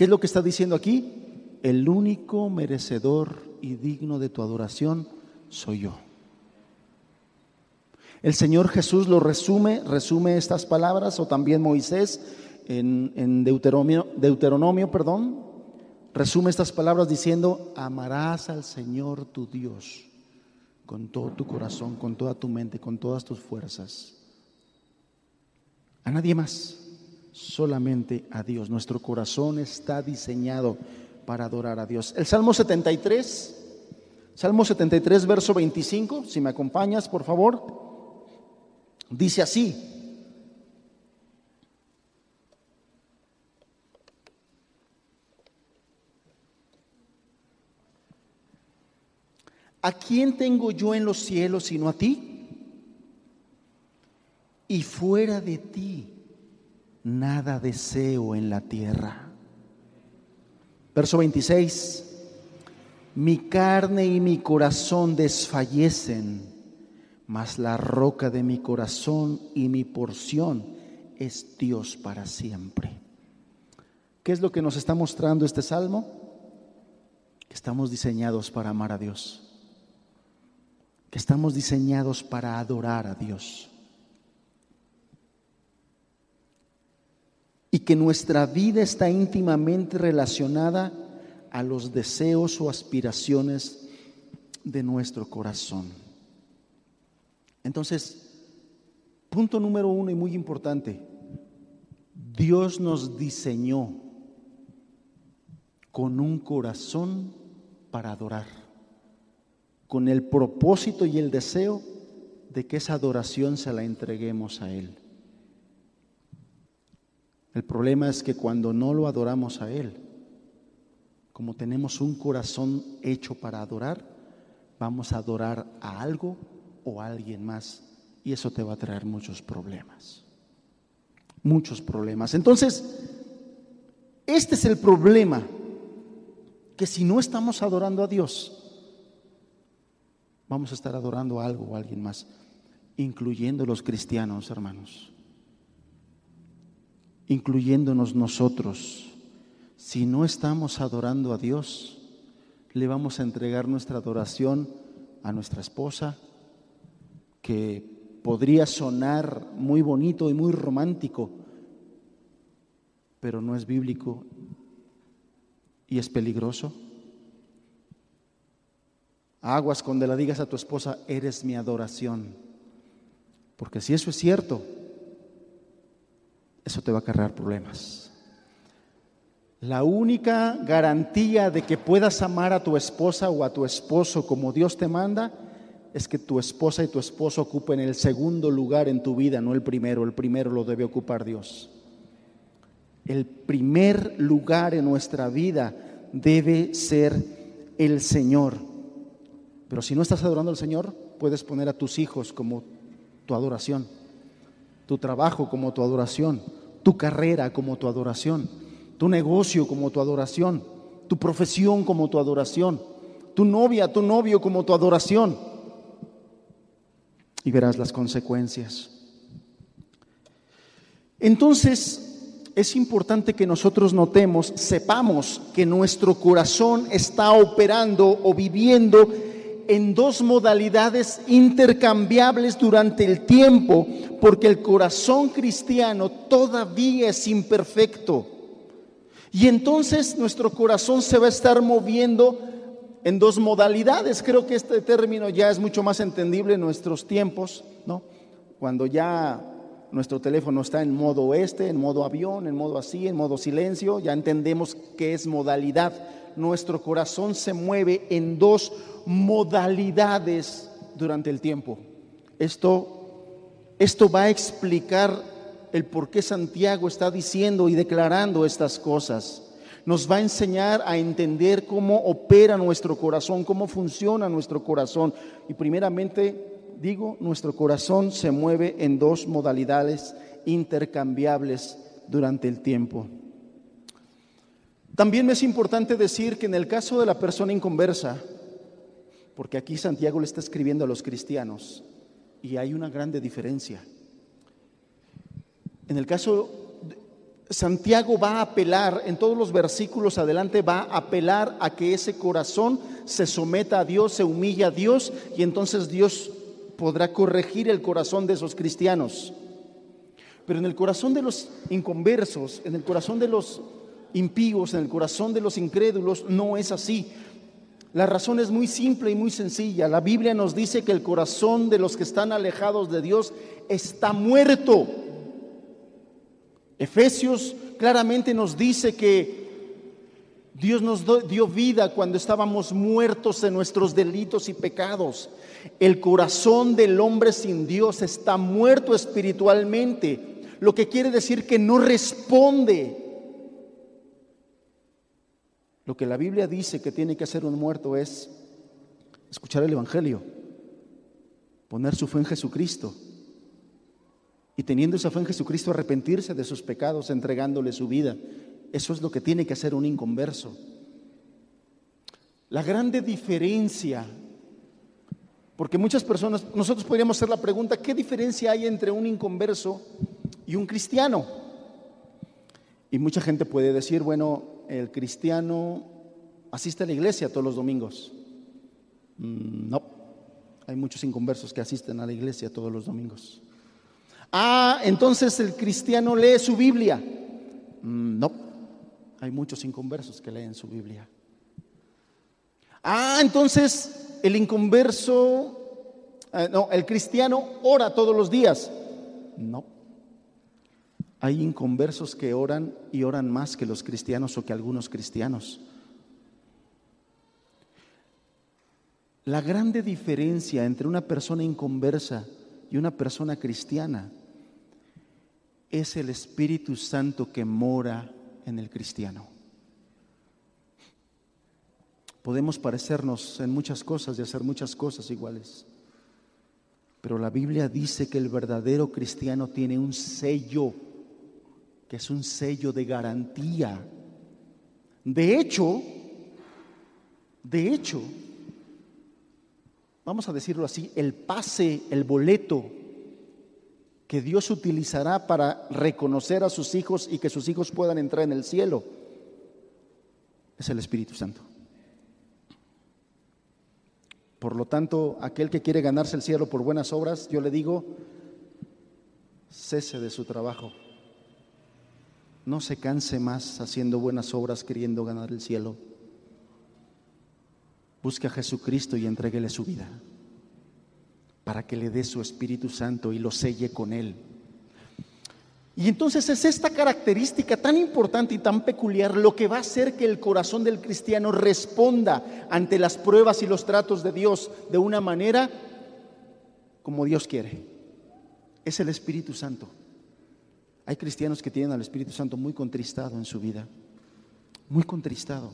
¿Qué es lo que está diciendo aquí? El único merecedor y digno de tu adoración soy yo. El Señor Jesús lo resume, resume estas palabras, o también Moisés en, Deuteronomio, Deuteronomio, perdón, resume estas palabras diciendo, amarás al Señor tu Dios con todo tu corazón, con toda tu mente, con todas tus fuerzas. A nadie más, solamente a Dios. Nuestro corazón está diseñado para adorar a Dios. El Salmo 73, Salmo 73, verso 25, si me acompañas, por favor. Dice así, ¿A quién tengo yo en los cielos sino a ti? Y fuera de ti nada deseo en la tierra. Verso 26. Mi carne y mi corazón desfallecen mas la roca de mi corazón y mi porción es Dios para siempre. ¿Qué es lo que nos está mostrando este salmo? Que estamos diseñados para amar a Dios, que estamos diseñados para adorar a Dios. Y que nuestra vida está íntimamente relacionada a los deseos o aspiraciones de nuestro corazón. Entonces, punto número uno y muy importante, Dios nos diseñó con un corazón para adorar, con el propósito y el deseo de que esa adoración se la entreguemos a Él. El problema es que cuando no lo adoramos a Él, como tenemos un corazón hecho para adorar, vamos a adorar a algo o a alguien más y eso te va a traer muchos problemas. Muchos problemas. Entonces, este es el problema, que si no estamos adorando a Dios, vamos a estar adorando a algo o a alguien más, incluyendo los cristianos, hermanos, incluyéndonos nosotros. Si no estamos adorando a Dios, le vamos a entregar nuestra adoración a nuestra esposa, que podría sonar muy bonito y muy romántico, pero no es bíblico y es peligroso. Aguas cuando le digas a tu esposa, eres mi adoración. Porque si eso es cierto, eso te va a cargar problemas. La única garantía de que puedas amar a tu esposa o a tu esposo como Dios te manda es que tu esposa y tu esposo ocupen el segundo lugar en tu vida, no el primero. El primero lo debe ocupar Dios. El primer lugar en nuestra vida debe ser el Señor. Pero si no estás adorando al Señor, puedes poner a tus hijos como tu adoración, tu trabajo como tu adoración, tu carrera como tu adoración, tu negocio como tu adoración, tu profesión como tu adoración, tu novia, tu novio como tu adoración y verás las consecuencias. Entonces, es importante que nosotros notemos, sepamos que nuestro corazón está operando o viviendo en dos modalidades intercambiables durante el tiempo, porque el corazón cristiano todavía es imperfecto. Y entonces nuestro corazón se va a estar moviendo en dos modalidades. Creo que este término ya es mucho más entendible en nuestros tiempos, ¿no? Cuando ya nuestro teléfono está en modo este, en modo avión, en modo así, en modo silencio, ya entendemos qué es modalidad. Nuestro corazón se mueve en dos modalidades durante el tiempo. Esto, esto va a explicar el por qué Santiago está diciendo y declarando estas cosas nos va a enseñar a entender cómo opera nuestro corazón, cómo funciona nuestro corazón. Y primeramente, digo, nuestro corazón se mueve en dos modalidades intercambiables durante el tiempo. También es importante decir que en el caso de la persona inconversa, porque aquí Santiago le está escribiendo a los cristianos, y hay una grande diferencia. En el caso Santiago va a apelar, en todos los versículos adelante, va a apelar a que ese corazón se someta a Dios, se humilla a Dios y entonces Dios podrá corregir el corazón de esos cristianos. Pero en el corazón de los inconversos, en el corazón de los impíos, en el corazón de los incrédulos, no es así. La razón es muy simple y muy sencilla. La Biblia nos dice que el corazón de los que están alejados de Dios está muerto. Efesios claramente nos dice que Dios nos dio vida cuando estábamos muertos en nuestros delitos y pecados. El corazón del hombre sin Dios está muerto espiritualmente, lo que quiere decir que no responde. Lo que la Biblia dice que tiene que hacer un muerto es escuchar el Evangelio, poner su fe en Jesucristo y teniendo esa fe en Jesucristo arrepentirse de sus pecados, entregándole su vida. Eso es lo que tiene que hacer un inconverso. La grande diferencia, porque muchas personas, nosotros podríamos hacer la pregunta, ¿qué diferencia hay entre un inconverso y un cristiano? Y mucha gente puede decir, bueno, el cristiano asiste a la iglesia todos los domingos. Mm, no, hay muchos inconversos que asisten a la iglesia todos los domingos. Ah, entonces el cristiano lee su Biblia. Mm, no, hay muchos inconversos que leen su Biblia. Ah, entonces el inconverso, eh, no, el cristiano ora todos los días. No. Hay inconversos que oran y oran más que los cristianos o que algunos cristianos. La grande diferencia entre una persona inconversa y una persona cristiana es el Espíritu Santo que mora en el cristiano. Podemos parecernos en muchas cosas y hacer muchas cosas iguales. Pero la Biblia dice que el verdadero cristiano tiene un sello, que es un sello de garantía. De hecho, de hecho, vamos a decirlo así, el pase, el boleto que Dios utilizará para reconocer a sus hijos y que sus hijos puedan entrar en el cielo es el Espíritu Santo. Por lo tanto, aquel que quiere ganarse el cielo por buenas obras, yo le digo, cese de su trabajo. No se canse más haciendo buenas obras queriendo ganar el cielo. Busque a Jesucristo y entreguele su vida para que le dé su Espíritu Santo y lo selle con él. Y entonces es esta característica tan importante y tan peculiar lo que va a hacer que el corazón del cristiano responda ante las pruebas y los tratos de Dios de una manera como Dios quiere. Es el Espíritu Santo. Hay cristianos que tienen al Espíritu Santo muy contristado en su vida, muy contristado.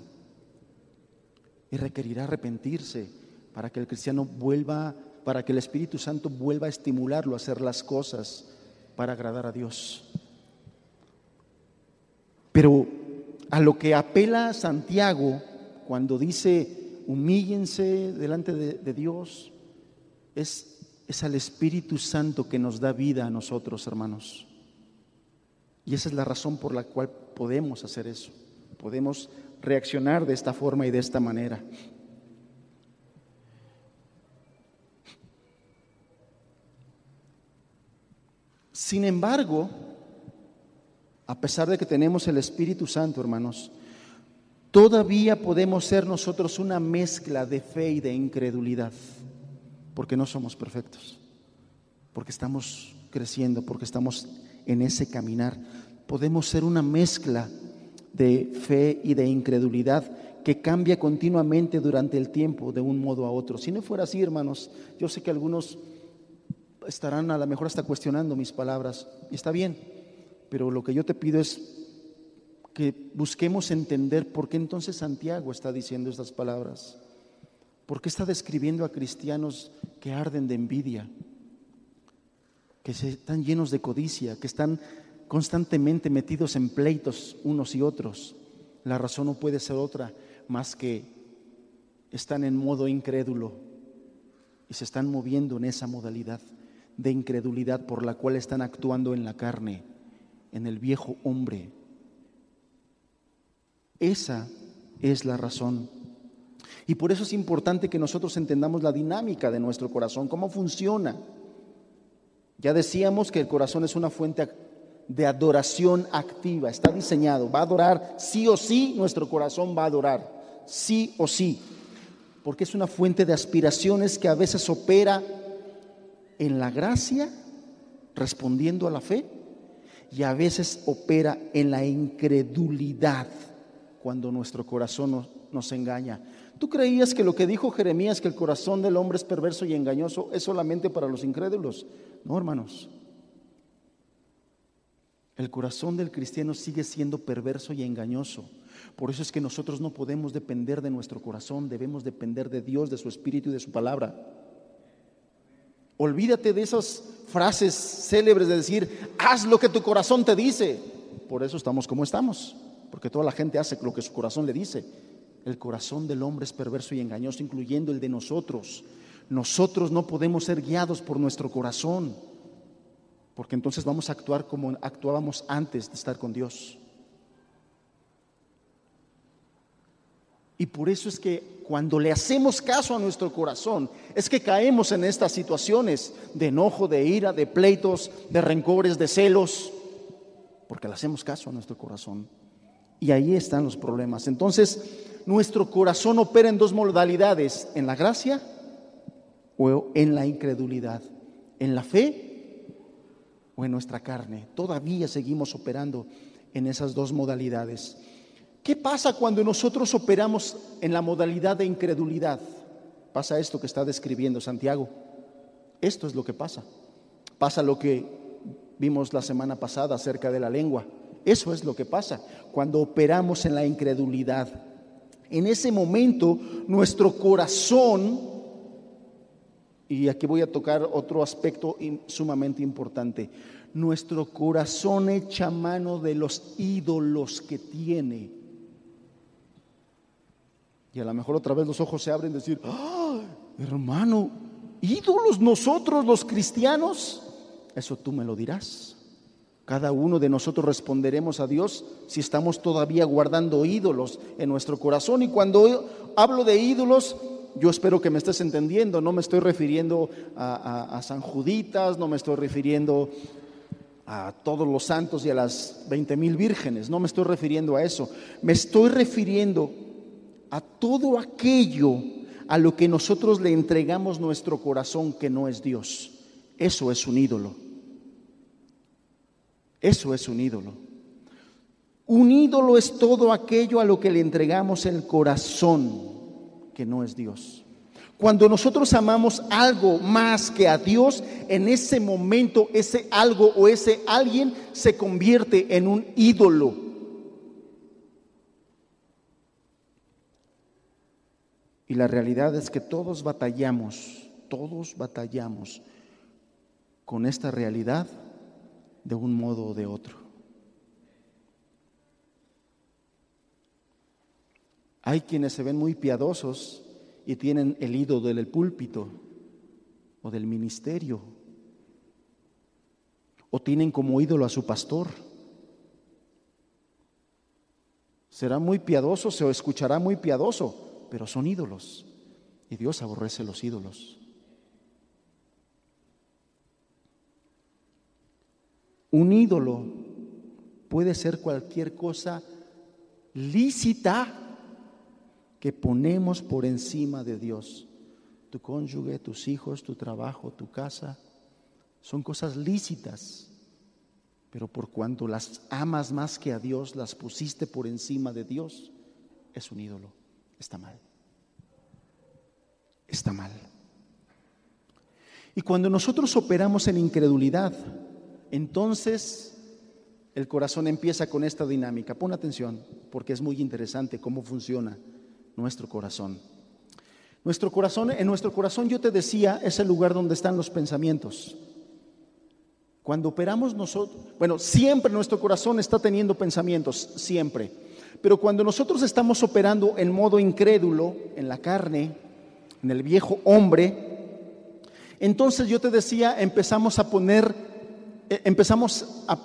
Y requerirá arrepentirse para que el cristiano vuelva, para que el Espíritu Santo vuelva a estimularlo a hacer las cosas para agradar a Dios. Pero a lo que apela Santiago cuando dice humíllense delante de, Dios, es, es al Espíritu Santo que nos da vida a nosotros, hermanos. Y esa es la razón por la cual podemos hacer eso. Podemos reaccionar de esta forma y de esta manera. Sin embargo, a pesar de que tenemos el Espíritu Santo, hermanos, todavía podemos ser nosotros una mezcla de fe y de incredulidad, porque no somos perfectos, porque estamos creciendo, porque estamos en ese caminar. Podemos ser una mezcla de fe y de incredulidad que cambia continuamente durante el tiempo de un modo a otro. Si no fuera así, hermanos, yo sé que algunos estarán a lo mejor hasta cuestionando mis palabras. Y está bien, pero lo que yo te pido es que busquemos entender por qué entonces Santiago está diciendo estas palabras. ¿Por qué está describiendo a cristianos que arden de envidia? Que están llenos de codicia, que están constantemente metidos en pleitos unos y otros. La razón no puede ser otra más que están en modo incrédulo y se están moviendo en esa modalidad de incredulidad por la cual están actuando en la carne, en el viejo hombre. Esa es la razón. Y por eso es importante que nosotros entendamos la dinámica de nuestro corazón, cómo funciona. Ya decíamos que el corazón es una fuente de adoración activa, está diseñado, va a adorar sí o sí, nuestro corazón va a adorar, sí o sí, porque es una fuente de aspiraciones que a veces opera en la gracia, respondiendo a la fe, y a veces opera en la incredulidad cuando nuestro corazón nos, engaña. ¿Tú creías que lo que dijo Jeremías, que el corazón del hombre es perverso y engañoso, es solamente para los incrédulos? No, hermanos. El corazón del cristiano sigue siendo perverso y engañoso. Por eso es que nosotros no podemos depender de nuestro corazón, debemos depender de Dios, de su Espíritu y de su palabra. Olvídate de esas frases célebres de decir, haz lo que tu corazón te dice. Por eso estamos como estamos, porque toda la gente hace lo que su corazón le dice. El corazón del hombre es perverso y engañoso, incluyendo el de nosotros. Nosotros no podemos ser guiados por nuestro corazón, porque entonces vamos a actuar como actuábamos antes de estar con Dios. Y por eso es que cuando le hacemos caso a nuestro corazón, es que caemos en estas situaciones de enojo, de ira, de pleitos, de rencores, de celos, porque le hacemos caso a nuestro corazón. Y ahí están los problemas. Entonces, nuestro corazón opera en dos modalidades, en la gracia o en la incredulidad, en la fe o en nuestra carne. Todavía seguimos operando en esas dos modalidades. ¿Qué pasa cuando nosotros operamos en la modalidad de incredulidad? Pasa esto que está describiendo Santiago. Esto es lo que pasa. Pasa lo que vimos la semana pasada acerca de la lengua. Eso es lo que pasa cuando operamos en la incredulidad. En ese momento nuestro corazón, y aquí voy a tocar otro aspecto sumamente importante, nuestro corazón echa mano de los ídolos que tiene. Y a lo mejor otra vez los ojos se abren y decir, ¡Ah, hermano, ídolos nosotros los cristianos. Eso tú me lo dirás. Cada uno de nosotros responderemos a Dios si estamos todavía guardando ídolos en nuestro corazón. Y cuando hablo de ídolos, yo espero que me estés entendiendo. No me estoy refiriendo a, San Juditas, no me estoy refiriendo a todos los santos y a las 20 mil vírgenes. No me estoy refiriendo a eso. Me estoy refiriendo a todo aquello a lo que nosotros le entregamos nuestro corazón que no es Dios. Eso es un ídolo. Eso es un ídolo. Un ídolo es todo aquello a lo que le entregamos el corazón, que no es Dios. Cuando nosotros amamos algo más que a Dios, en ese momento ese algo o ese alguien se convierte en un ídolo. Y la realidad es que todos batallamos, todos batallamos con esta realidad de un modo o de otro. Hay quienes se ven muy piadosos y tienen el ídolo del púlpito o del ministerio, o tienen como ídolo a su pastor. Será muy piadoso, se escuchará muy piadoso, pero son ídolos. Y Dios aborrece los ídolos. Un ídolo puede ser cualquier cosa lícita que ponemos por encima de Dios. Tu cónyuge, tus hijos, tu trabajo, tu casa, son cosas lícitas. Pero por cuanto las amas más que a Dios, las pusiste por encima de Dios, es un ídolo. Está mal. Está mal. Y cuando nosotros operamos en incredulidad, entonces el corazón empieza con esta dinámica. Pon atención, porque es muy interesante cómo funciona nuestro corazón. Nuestro corazón, en nuestro corazón yo te decía, es el lugar donde están los pensamientos. Cuando operamos nosotros, bueno, siempre nuestro corazón está teniendo pensamientos, siempre. Pero cuando nosotros estamos operando en modo incrédulo, en la carne, en el viejo hombre, entonces yo te decía, empezamos a poner eh, empezamos a,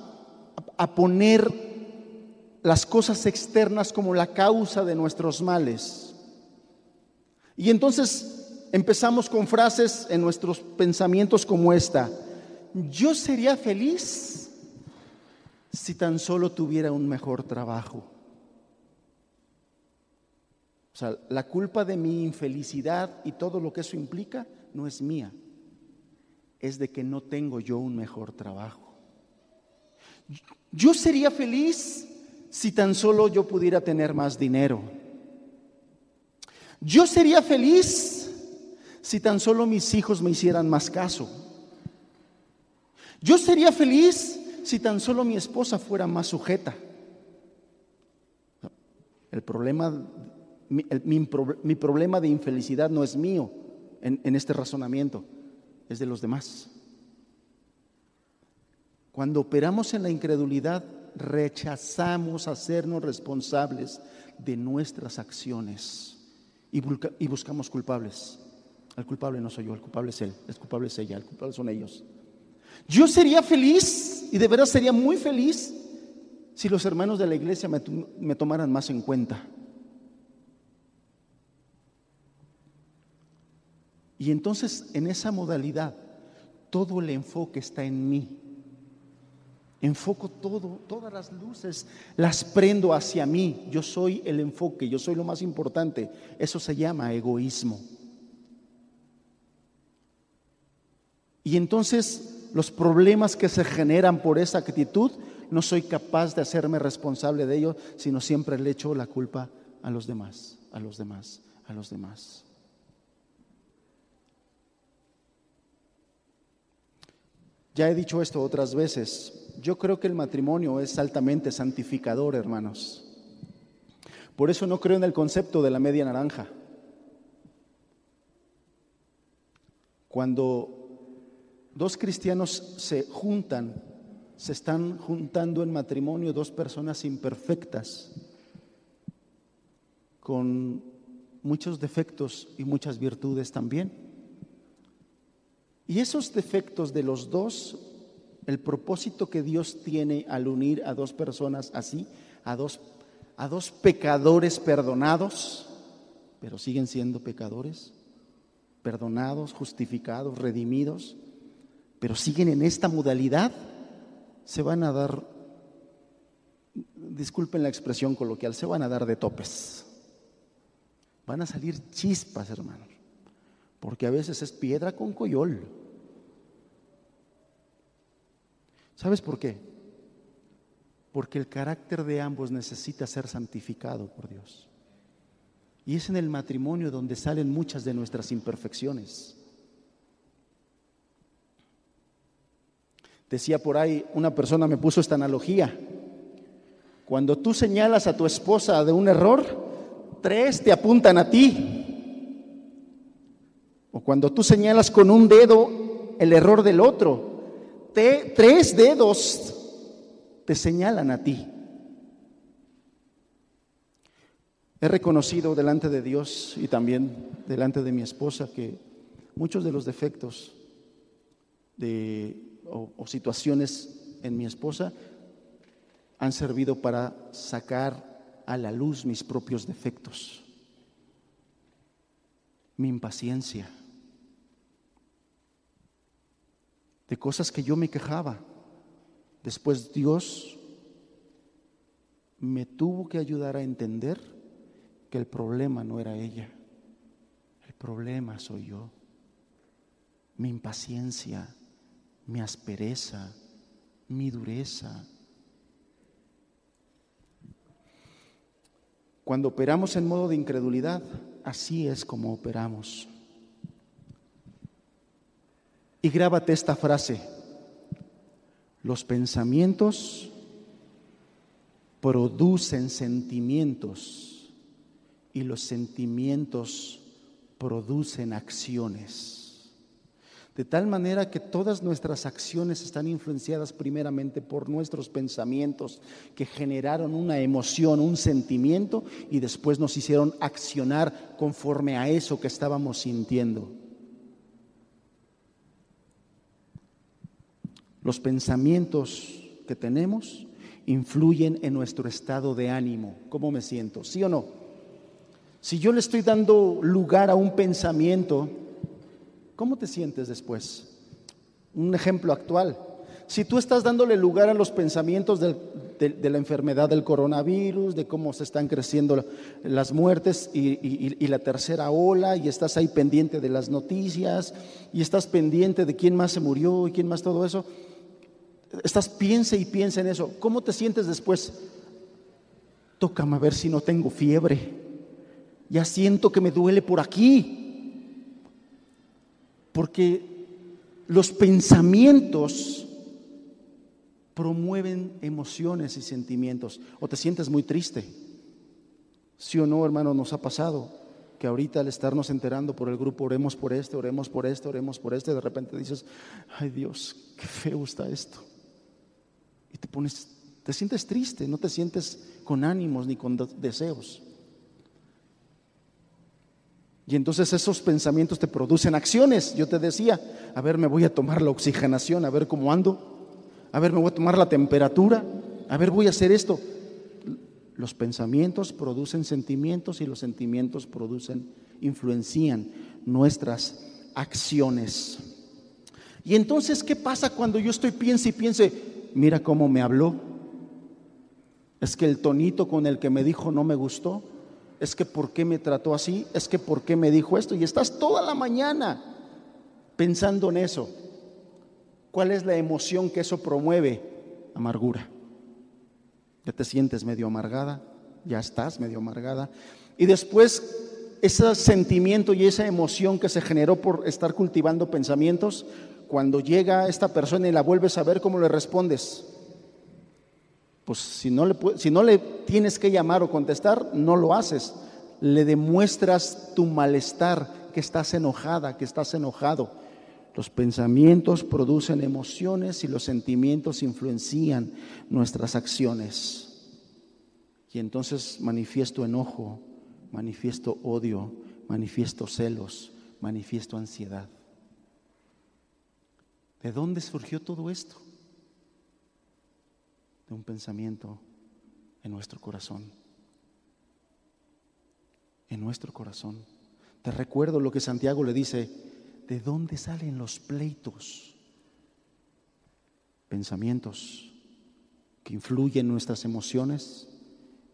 a poner las cosas externas como la causa de nuestros males. Y entonces empezamos con frases en nuestros pensamientos como esta. Yo sería feliz si tan solo tuviera un mejor trabajo. O sea, la culpa de mi infelicidad y todo lo que eso implica no es mía es de que no tengo yo un mejor trabajo. Yo sería feliz si tan solo yo pudiera tener más dinero. Yo sería feliz si tan solo mis hijos me hicieran más caso. Yo sería feliz si tan solo mi esposa fuera más sujeta. El problema, mi, problema de infelicidad no es mío en este razonamiento es de los demás. Cuando operamos en la incredulidad, rechazamos hacernos responsables de nuestras acciones y, buscamos culpables. El culpable no soy yo, el culpable es él, el culpable es ella, el culpable son ellos. Yo sería feliz y de verdad sería muy feliz si los hermanos de la iglesia me tomaran más en cuenta. Y entonces en esa modalidad todo el enfoque está en mí. Enfoco todo, todas las luces las prendo hacia mí. Yo soy el enfoque, yo soy lo más importante. Eso se llama egoísmo. Y entonces los problemas que se generan por esa actitud, no soy capaz de hacerme responsable de ellos, sino siempre le echo la culpa a los demás, a los demás, a los demás. Ya he dicho esto otras veces. Yo creo que el matrimonio es altamente santificador, hermanos. Por eso no creo en el concepto de la media naranja. Cuando dos cristianos se juntan, se están juntando en matrimonio dos personas imperfectas, con muchos defectos y muchas virtudes también. Y esos defectos de los dos, el propósito que Dios tiene al unir a dos personas así, a dos, a dos pecadores perdonados, pero siguen siendo pecadores, perdonados, justificados, redimidos, pero siguen en esta modalidad, se van a dar, disculpen la expresión coloquial, se van a dar de topes. Van a salir chispas, hermanos, porque a veces es piedra con coyol. ¿Sabes por qué? Porque el carácter de ambos necesita ser santificado por Dios. Y es en el matrimonio donde salen muchas de nuestras imperfecciones. Decía por ahí, una persona me puso esta analogía. Cuando tú señalas a tu esposa de un error, tres te apuntan a ti. O cuando tú señalas con un dedo el error del otro, tres dedos te señalan a ti. He reconocido delante de Dios y también delante de mi esposa que muchos de los defectos o situaciones en mi esposa han servido para sacar a la luz mis propios defectos, mi impaciencia, de cosas que yo me quejaba. Después Dios me tuvo que ayudar a entender que el problema no era ella, el problema soy yo, mi impaciencia, mi aspereza, mi dureza, Cuando operamos en modo de incredulidad, así es como operamos. Y grábate esta frase. Los pensamientos producen sentimientos y los sentimientos producen acciones. De tal manera que todas nuestras acciones están influenciadas primeramente por nuestros pensamientos que generaron una emoción, un sentimiento y después nos hicieron accionar conforme a eso que estábamos sintiendo. Los pensamientos que tenemos influyen en nuestro estado de ánimo. ¿Cómo me siento? ¿Sí o no? Si yo le estoy dando lugar a un pensamiento, ¿Cómo te sientes después? Un ejemplo actual. Si tú estás dándole lugar a los pensamientos de, la enfermedad del coronavirus, de cómo se están creciendo las muertes y, la tercera ola, y estás ahí pendiente de las noticias, y estás pendiente de quién más se murió y quién más todo eso, estás piense y piensa en eso. ¿Cómo te sientes después? Tócame a ver si no tengo fiebre. Ya siento que me duele por aquí. Porque los pensamientos promueven emociones y sentimientos. O te sientes muy triste. Sí o no, hermano, nos ha pasado que ahorita al estarnos enterando por el grupo, oremos por este, oremos por este, oremos por este, de repente dices, ay Dios, qué feo está esto. Te pones, te sientes triste, no te sientes con ánimos ni con deseos. Y entonces esos pensamientos te producen acciones. Yo te decía, a ver, me voy a tomar la oxigenación, a ver cómo ando, a ver, me voy a tomar la temperatura, a ver, voy a hacer esto. Los pensamientos producen sentimientos y los sentimientos producen, influencian nuestras acciones. Y entonces, ¿qué pasa cuando yo estoy piense y piense, mira cómo me habló? Es que el tonito con el que me dijo no me gustó es que por qué me trató así, es que por qué me dijo esto, y estás toda la mañana pensando en eso. ¿Cuál es la emoción que eso promueve? Amargura. Ya te sientes medio amargada, ya estás medio amargada. Y después ese sentimiento y esa emoción que se generó por estar cultivando pensamientos, cuando llega esta persona y la vuelves a ver, ¿cómo le respondes? pues si no, le, si no le tienes que llamar o contestar, no lo haces. Le demuestras tu malestar, que estás enojada, que estás enojado. Los pensamientos producen emociones y los sentimientos influencian nuestras acciones. Y entonces manifiesto enojo, manifiesto odio, manifiesto celos, manifiesto ansiedad. ¿De dónde surgió todo esto? De un pensamiento en nuestro corazón. En nuestro corazón. Te recuerdo lo que Santiago le dice, ¿de dónde salen los pleitos? Pensamientos que influyen en nuestras emociones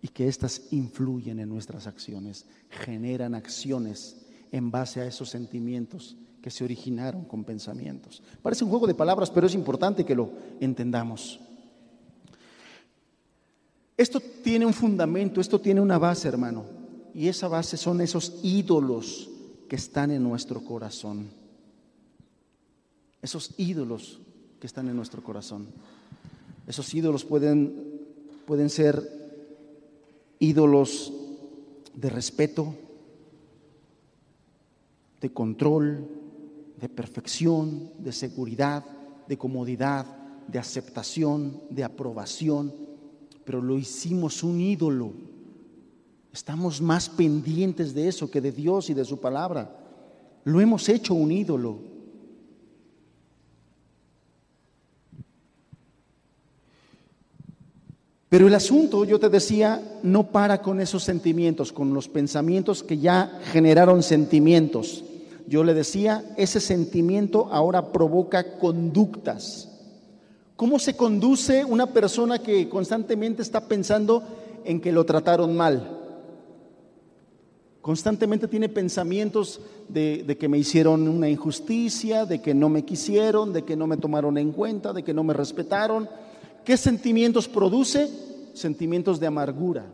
y que éstas influyen en nuestras acciones, generan acciones en base a esos sentimientos que se originaron con pensamientos. Parece un juego de palabras, pero es importante que lo entendamos. Esto tiene un fundamento, esto tiene una base, hermano, y esa base son esos ídolos que están en nuestro corazón. Esos ídolos que están en nuestro corazón. Esos ídolos pueden, pueden ser ídolos de respeto, de control, de perfección, de seguridad, de comodidad, de aceptación, de aprobación, pero lo hicimos un ídolo. Estamos más pendientes de eso que de Dios y de su palabra. Lo hemos hecho un ídolo. Pero el asunto, yo te decía, no para con esos sentimientos, con los pensamientos que ya generaron sentimientos yo le decía, ese sentimiento ahora provoca conductas. ¿Cómo se conduce una persona que constantemente está pensando en que lo trataron mal? Constantemente tiene pensamientos de, que me hicieron una injusticia, de que no me quisieron, de que no me tomaron en cuenta, de que no me respetaron. ¿Qué sentimientos produce? Sentimientos de amargura.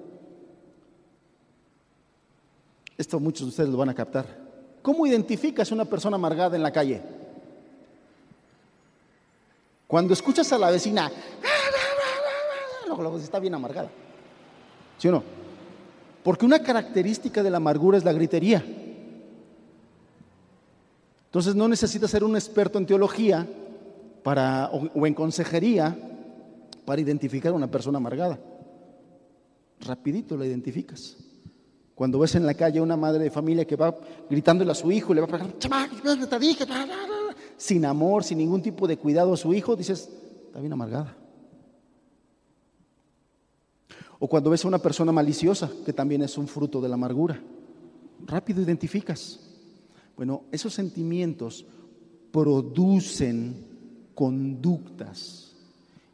Esto muchos de ustedes lo van a captar. ¿Cómo identificas a una persona amargada en la calle? Cuando escuchas a la vecina, no, está bien amargada. ¿Sí o no? Porque una característica de la amargura es la gritería. Entonces no necesitas ser un experto en teología para, o en consejería para identificar a una persona amargada. Rapidito la identificas. Cuando ves en la calle una madre de familia que va gritándole a su hijo, le va a te dije, sin amor, sin ningún tipo de cuidado a su hijo, dices, está bien amargada. O cuando ves a una persona maliciosa, que también es un fruto de la amargura, rápido identificas. Bueno, esos sentimientos producen conductas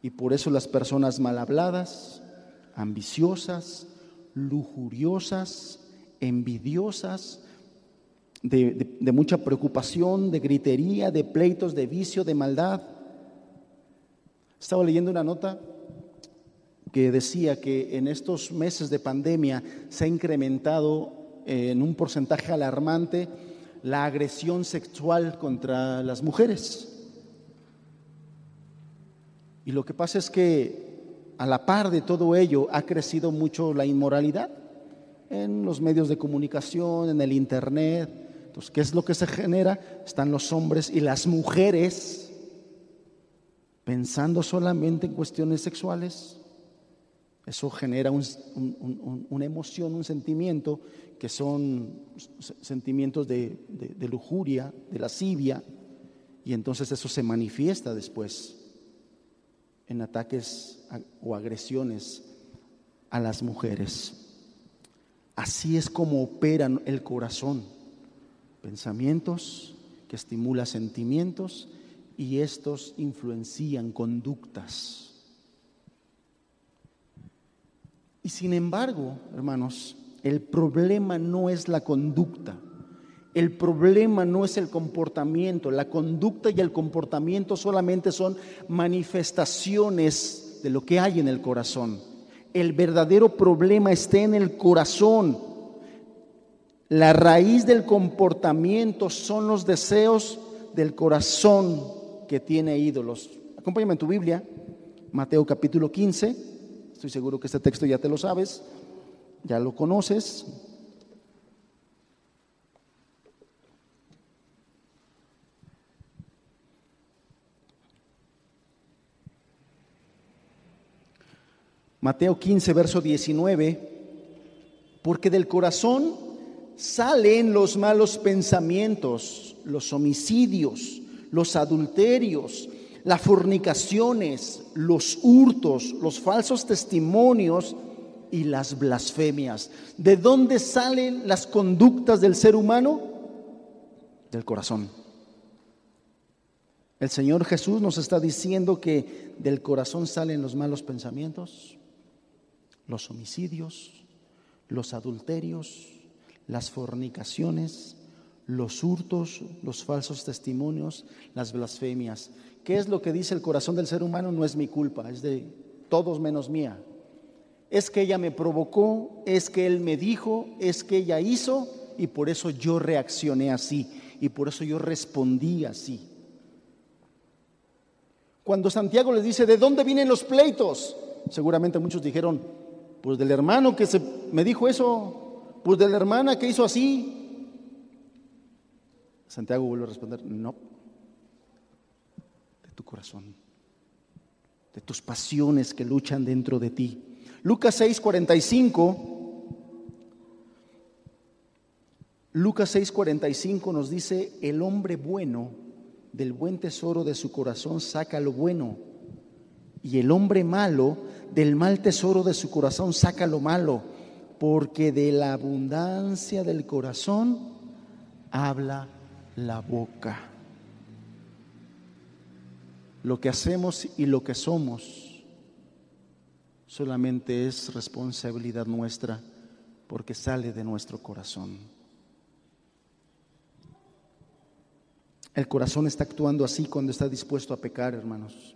y por eso las personas mal habladas, ambiciosas, lujuriosas, envidiosas, de, mucha preocupación, de gritería, de pleitos, de vicio, de maldad. Estaba leyendo una nota que decía que en estos meses de pandemia se ha incrementado en un porcentaje alarmante la agresión sexual contra las mujeres. Y lo que pasa es que a la par de todo ello ha crecido mucho la inmoralidad en los medios de comunicación, en el Internet. Entonces, ¿qué es lo que se genera? Están los hombres y las mujeres pensando solamente en cuestiones sexuales. Eso genera una emoción, un sentimiento que son sentimientos de, de lujuria, de lascivia, y entonces eso se manifiesta después en ataques o agresiones a las mujeres. Así es como opera el corazón. Pensamientos que estimulan sentimientos y estos influencian conductas. Y sin embargo, hermanos, el problema no es la conducta. El problema no es el comportamiento, la conducta y el comportamiento solamente son manifestaciones de lo que hay en el corazón. El verdadero problema está en el corazón. La raíz del comportamiento son los deseos del corazón que tiene ídolos. Acompáñame en tu Biblia, Mateo capítulo 15, Estoy seguro que este texto ya te lo sabes, ya lo conoces. Mateo 15, verso 19, porque del corazón salen los malos pensamientos, los homicidios, los adulterios, las fornicaciones, los hurtos, los falsos testimonios y las blasfemias. ¿De dónde salen las conductas del ser humano? Del corazón. El Señor Jesús nos está diciendo que del corazón salen los malos pensamientos, los homicidios, los adulterios, las fornicaciones, los hurtos, los falsos testimonios, las blasfemias. ¿Qué es lo que dice el corazón del ser humano? No es mi culpa, es de todos menos mía. Es que ella me provocó, es que él me dijo, es que ella hizo y por eso yo reaccioné así y por eso yo respondí así. Cuando Santiago les dice, ¿de dónde vienen los pleitos? Seguramente muchos dijeron, pues del hermano que se me dijo eso, pues de la hermana que hizo así. Santiago vuelve a responder, no, de tu corazón, de tus pasiones que luchan dentro de ti. Lucas 6, 45. Lucas 6:45 nos dice, el hombre bueno del buen tesoro de su corazón saca lo bueno, y el hombre malo del mal tesoro de su corazón saca lo malo, porque de la abundancia del corazón habla la boca. Lo que hacemos y lo que somos solamente es responsabilidad nuestra porque sale de nuestro corazón. El corazón está actuando así cuando está dispuesto a pecar, hermanos.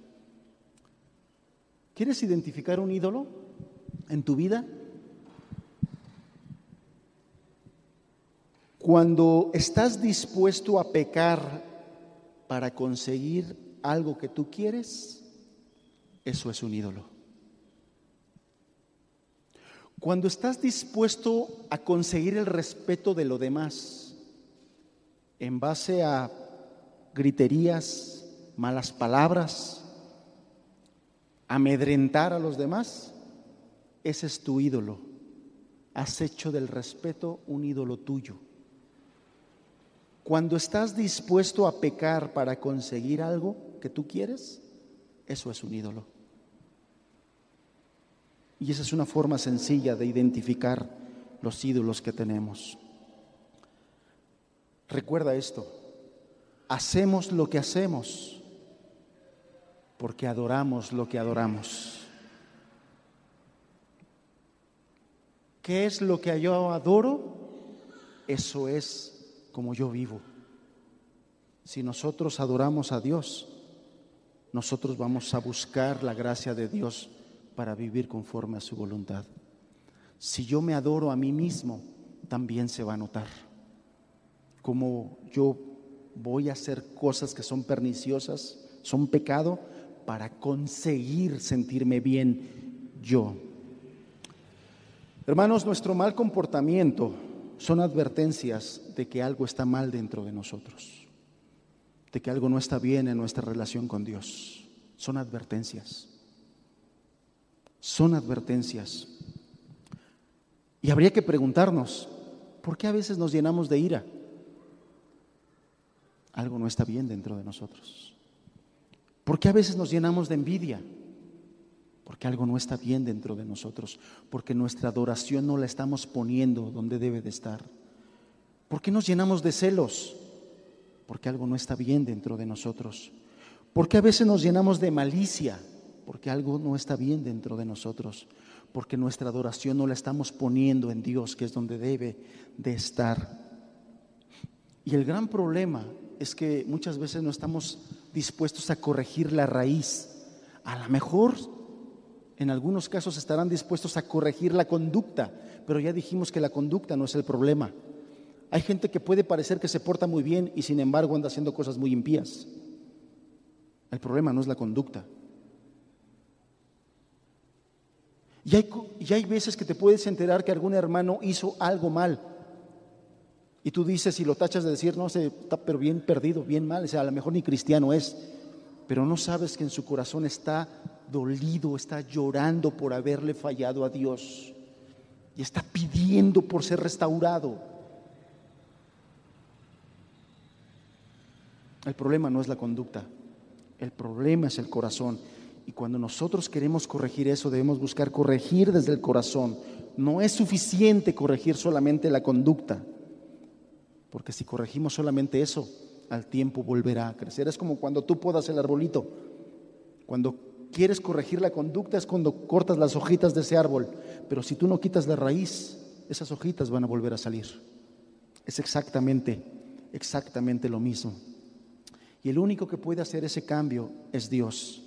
¿Quieres identificar un ídolo en tu vida? Cuando estás dispuesto a pecar para conseguir algo que tú quieres, eso es un ídolo. Cuando estás dispuesto a conseguir el respeto de lo demás en base a griterías, malas palabras, amedrentar a los demás, ese es tu ídolo. Has hecho del respeto un ídolo tuyo. Cuando estás dispuesto a pecar para conseguir algo que tú quieres, eso es un ídolo. Y esa es una forma sencilla de identificar los ídolos que tenemos. Recuerda esto, hacemos lo que hacemos porque adoramos lo que adoramos. ¿Qué es lo que yo adoro? Eso es como yo vivo. Si nosotros adoramos a Dios, nosotros vamos a buscar la gracia de Dios para vivir conforme a su voluntad. Si yo me adoro a mí mismo, también se va a notar. Como yo voy a hacer cosas que son perniciosas, son pecado, para conseguir sentirme bien yo. Hermanos, nuestro mal comportamiento son advertencias de que algo está mal dentro de nosotros, de que algo no está bien en nuestra relación con Dios. Son advertencias. Son advertencias. Y habría que preguntarnos, ¿por qué a veces nos llenamos de ira? Algo no está bien dentro de nosotros. ¿Por qué a veces nos llenamos de envidia? Porque algo no está bien dentro de nosotros, porque nuestra adoración no la estamos poniendo donde debe de estar. ¿Por qué nos llenamos de celos? Porque algo no está bien dentro de nosotros. ¿Por qué a veces nos llenamos de malicia? Porque algo no está bien dentro de nosotros. Porque nuestra adoración no la estamos poniendo en Dios, que es donde debe de estar. Y el gran problema es que muchas veces no estamos dispuestos a corregir la raíz. A lo mejor en algunos casos estarán dispuestos a corregir la conducta, pero ya dijimos que la conducta no es el problema. Hay gente que puede parecer que se porta muy bien y sin embargo anda haciendo cosas muy impías. El problema no es la conducta. Y hay, y hay veces que te puedes enterar que algún hermano hizo algo mal. Y tú dices y lo tachas de decir, no está pero bien perdido, bien mal, o sea, a lo mejor ni cristiano es, pero no sabes que en su corazón está dolido, está llorando por haberle fallado a Dios y está pidiendo por ser restaurado. El problema no es la conducta, el problema es el corazón. Y cuando nosotros queremos corregir eso, debemos buscar corregir desde el corazón. No es suficiente corregir solamente la conducta, porque si corregimos solamente eso, al tiempo volverá a crecer. Es como cuando tú podas el arbolito. Cuando quieres corregir la conducta es cuando cortas las hojitas de ese árbol, pero si tú no quitas la raíz, esas hojitas van a volver a salir. Es exactamente, exactamente lo mismo. Y el único que puede hacer ese cambio es Dios.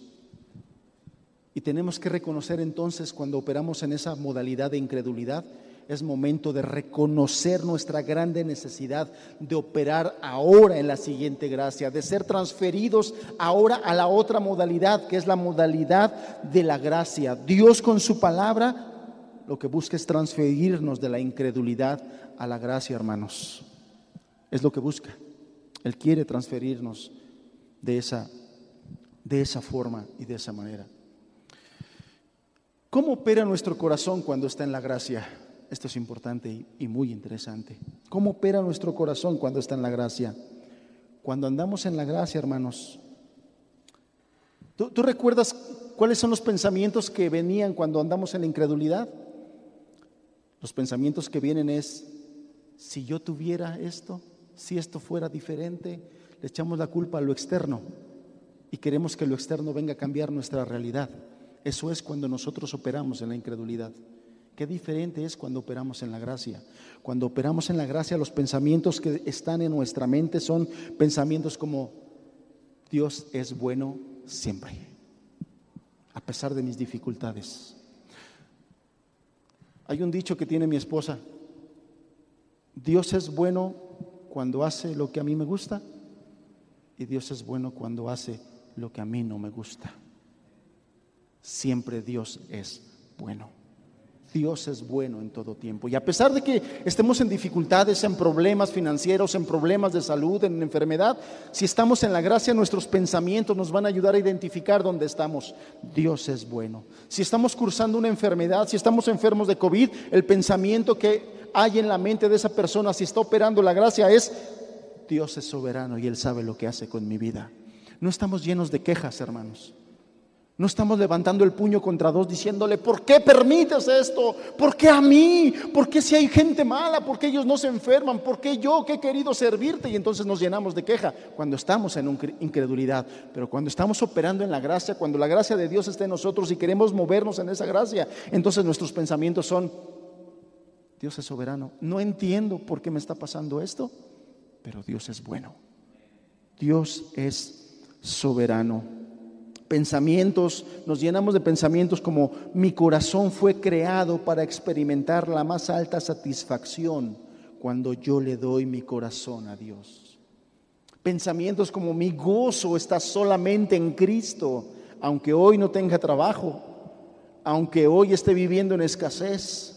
Y tenemos que reconocer entonces cuando operamos en esa modalidad de incredulidad, es momento de reconocer nuestra grande necesidad de operar ahora en la siguiente gracia, de ser transferidos ahora a la otra modalidad, que es la modalidad de la gracia. Dios con su palabra lo que busca es transferirnos de la incredulidad a la gracia, hermanos. Es lo que busca. Él quiere transferirnos de esa, de esa forma y de esa manera. ¿Cómo opera nuestro corazón cuando está en la gracia? Esto es importante y muy interesante. ¿Cómo opera nuestro corazón cuando está en la gracia? Cuando andamos en la gracia, hermanos. ¿Tú, ¿Tú, recuerdas cuáles son los pensamientos que venían cuando andamos en la incredulidad? Los pensamientos que vienen es, si yo tuviera esto, si esto fuera diferente, le echamos la culpa a lo externo y queremos que lo externo venga a cambiar nuestra realidad. Eso es cuando nosotros operamos en la incredulidad. Qué diferente es cuando operamos en la gracia. Cuando operamos en la gracia, los pensamientos que están en nuestra mente son pensamientos como Dios es bueno siempre, a pesar de mis dificultades. Hay un dicho que tiene mi esposa, Dios es bueno cuando hace lo que a mí me gusta y Dios es bueno cuando hace lo que a mí no me gusta. Siempre Dios es bueno. Dios es bueno en todo tiempo. Y a pesar de que estemos en dificultades, en problemas financieros, en problemas de salud, en enfermedad, si estamos en la gracia, nuestros pensamientos nos van a ayudar a identificar dónde estamos. Dios es bueno. Si estamos cursando una enfermedad, si estamos enfermos de COVID, el pensamiento que hay en la mente de esa persona, si está operando la gracia, es Dios es soberano y Él sabe lo que hace con mi vida. No estamos llenos de quejas, hermanos. No estamos levantando el puño contra dos diciéndole, ¿por qué permites esto? ¿Por qué a mí? ¿Por qué si hay gente mala? ¿Por qué ellos no se enferman? ¿Por qué yo que he querido servirte? Y entonces nos llenamos de queja cuando estamos en incredulidad. Pero cuando estamos operando en la gracia, cuando la gracia de Dios está en nosotros y queremos movernos en esa gracia, entonces nuestros pensamientos son, Dios es soberano. No entiendo por qué me está pasando esto, pero Dios es bueno. Dios es soberano pensamientos, nos llenamos de pensamientos como mi corazón fue creado para experimentar la más alta satisfacción cuando yo le doy mi corazón a Dios. Pensamientos como mi gozo está solamente en Cristo, aunque hoy no tenga trabajo, aunque hoy esté viviendo en escasez,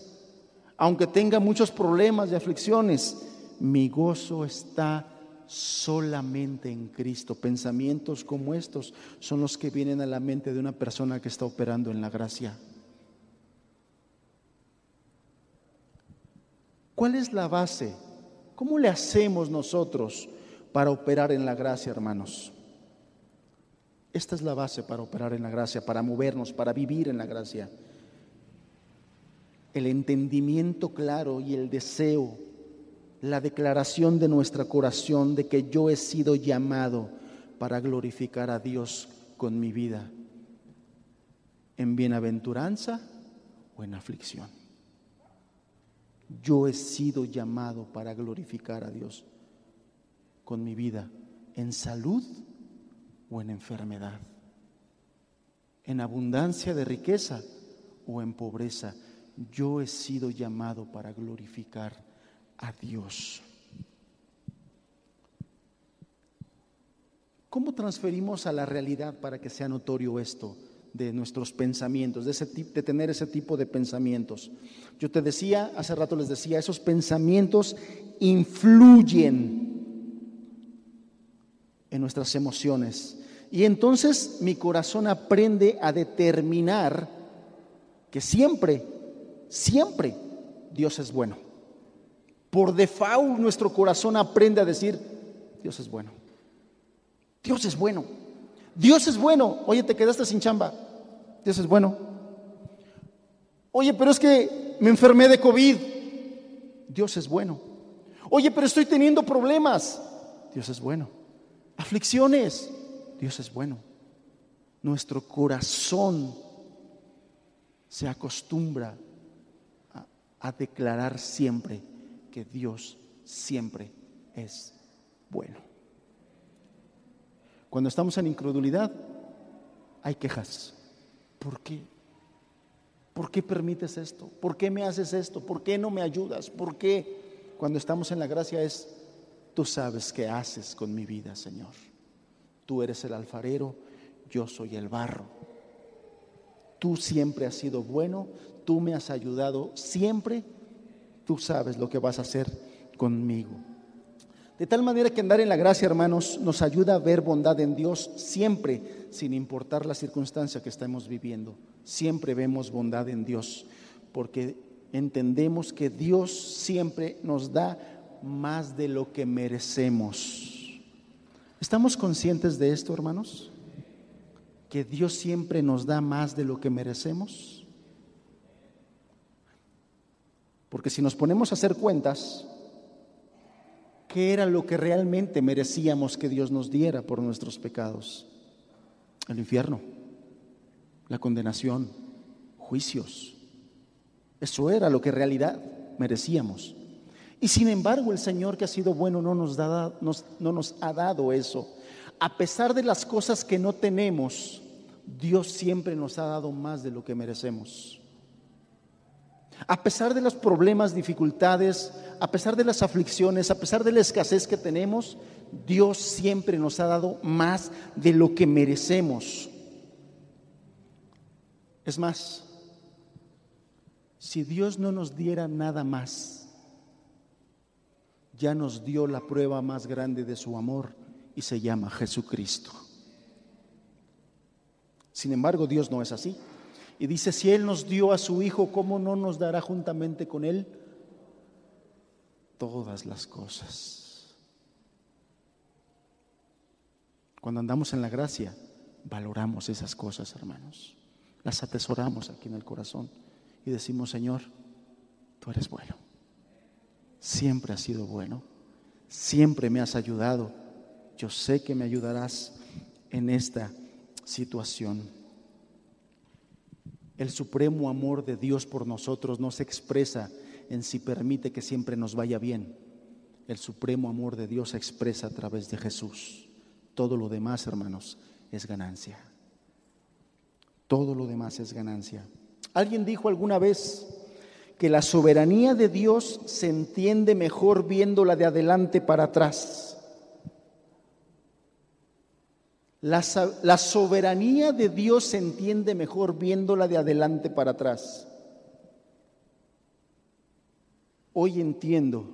aunque tenga muchos problemas y aflicciones, mi gozo está solamente en Cristo. Pensamientos como estos son los que vienen a la mente de una persona que está operando en la gracia. ¿Cuál es la base? ¿Cómo le hacemos nosotros para operar en la gracia, hermanos? Esta es la base para operar en la gracia, para movernos, para vivir en la gracia. El entendimiento claro y el deseo la declaración de nuestro corazón de que yo he sido llamado para glorificar a Dios con mi vida, en bienaventuranza o en aflicción. Yo he sido llamado para glorificar a Dios con mi vida, en salud o en enfermedad, en abundancia de riqueza o en pobreza. Yo he sido llamado para glorificar a Dios. ¿Cómo transferimos a la realidad para que sea notorio esto? de nuestros pensamientos, de, ese, de tener ese tipo de pensamientos. Yo te decía, hace rato les decía, esos pensamientos influyen en nuestras emociones. Y entonces mi corazón aprende a determinar que siempre, siempre Dios es bueno. Por default nuestro corazón aprende a decir, Dios es bueno. Dios es bueno. Dios es bueno. Oye, te quedaste sin chamba. Dios es bueno. Oye, pero es que me enfermé de COVID. Dios es bueno. Oye, pero estoy teniendo problemas. Dios es bueno. Aflicciones. Dios es bueno. Nuestro corazón se acostumbra a, a declarar siempre que Dios siempre es bueno. Cuando estamos en incredulidad, hay quejas. ¿Por qué? ¿Por qué permites esto? ¿Por qué me haces esto? ¿Por qué no me ayudas? ¿Por qué? Cuando estamos en la gracia es, tú sabes qué haces con mi vida, Señor. Tú eres el alfarero, yo soy el barro. Tú siempre has sido bueno, tú me has ayudado siempre, tú sabes lo que vas a hacer conmigo. De tal manera que andar en la gracia, hermanos, nos ayuda a ver bondad en Dios siempre, sin importar la circunstancia que estemos viviendo. Siempre vemos bondad en Dios, porque entendemos que Dios siempre nos da más de lo que merecemos. ¿Estamos conscientes de esto, hermanos? Que Dios siempre nos da más de lo que merecemos. Porque si nos ponemos a hacer cuentas, qué era lo que realmente merecíamos que Dios nos diera por nuestros pecados. El infierno, la condenación, juicios. Eso era lo que en realidad merecíamos. Y sin embargo el Señor que ha sido bueno no nos, no nos ha dado eso. A pesar de las cosas que no tenemos, Dios siempre nos ha dado más de lo que merecemos. A pesar de los problemas, dificultades, a pesar de las aflicciones, a pesar de la escasez que tenemos, Dios siempre nos ha dado más de lo que merecemos. Es más, si Dios no nos diera nada más, ya nos dio la prueba más grande de su amor y se llama Jesucristo. Sin embargo, Dios no es así. Y dice, si Él nos dio a su Hijo, ¿cómo no nos dará juntamente con Él todas las cosas? Cuando andamos en la gracia, valoramos esas cosas, hermanos. Las atesoramos aquí en el corazón y decimos, Señor, tú eres bueno. Siempre has sido bueno. Siempre me has ayudado. Yo sé que me ayudarás en esta situación. El supremo amor de Dios por nosotros no se expresa en si permite que siempre nos vaya bien. El supremo amor de Dios se expresa a través de Jesús. Todo lo demás, hermanos, es ganancia. Todo lo demás es ganancia. Alguien dijo alguna vez que la soberanía de Dios se entiende mejor viéndola de adelante para atrás. La, soberanía de Dios se entiende mejor viéndola de adelante para atrás. Hoy entiendo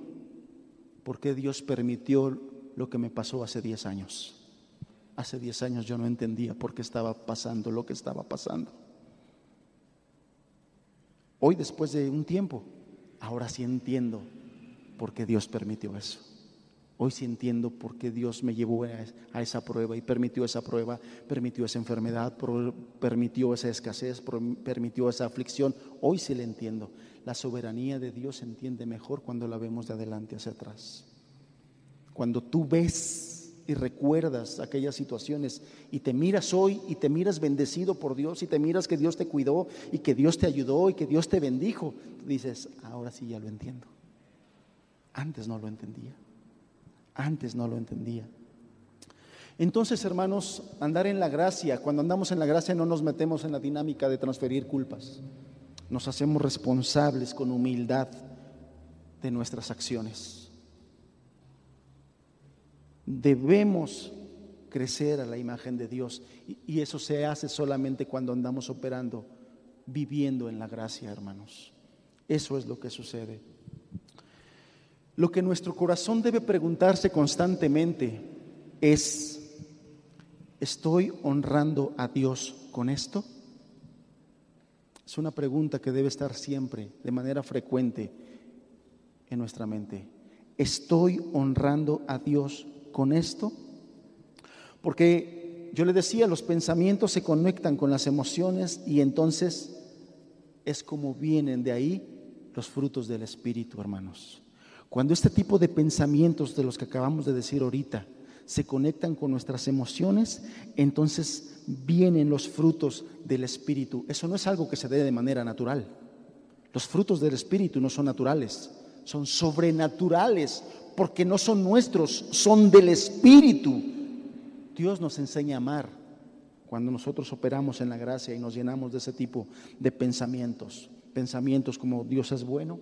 por qué Dios permitió lo que me pasó hace 10 años. Hace 10 años yo no entendía por qué estaba pasando lo que estaba pasando. Hoy, después de un tiempo, ahora sí entiendo por qué Dios permitió eso. Hoy sí entiendo por qué Dios me llevó a esa prueba y permitió esa prueba, permitió esa enfermedad, permitió esa escasez, permitió esa aflicción. Hoy sí le entiendo. La soberanía de Dios se entiende mejor cuando la vemos de adelante hacia atrás. Cuando tú ves y recuerdas aquellas situaciones y te miras hoy y te miras bendecido por Dios y te miras que Dios te cuidó y que Dios te ayudó y que Dios te bendijo, dices, ahora sí ya lo entiendo. Antes no lo entendía. Antes no lo entendía. Entonces, hermanos, andar en la gracia, cuando andamos en la gracia no nos metemos en la dinámica de transferir culpas. Nos hacemos responsables con humildad de nuestras acciones. Debemos crecer a la imagen de Dios. Y, eso se hace solamente cuando andamos operando, viviendo en la gracia, hermanos. Eso es lo que sucede. Lo que nuestro corazón debe preguntarse constantemente es, ¿estoy honrando a Dios con esto? Es una pregunta que debe estar siempre, de manera frecuente, en nuestra mente. ¿Estoy honrando a Dios con esto? Porque yo le decía, los pensamientos se conectan con las emociones y entonces es como vienen de ahí los frutos del Espíritu, hermanos. Cuando este tipo de pensamientos de los que acabamos de decir ahorita se conectan con nuestras emociones, entonces vienen los frutos del Espíritu. Eso no es algo que se dé de manera natural. Los frutos del Espíritu no son naturales, son sobrenaturales, porque no son nuestros, son del Espíritu. Dios nos enseña a amar cuando nosotros operamos en la gracia y nos llenamos de ese tipo de pensamientos. Pensamientos como Dios es bueno,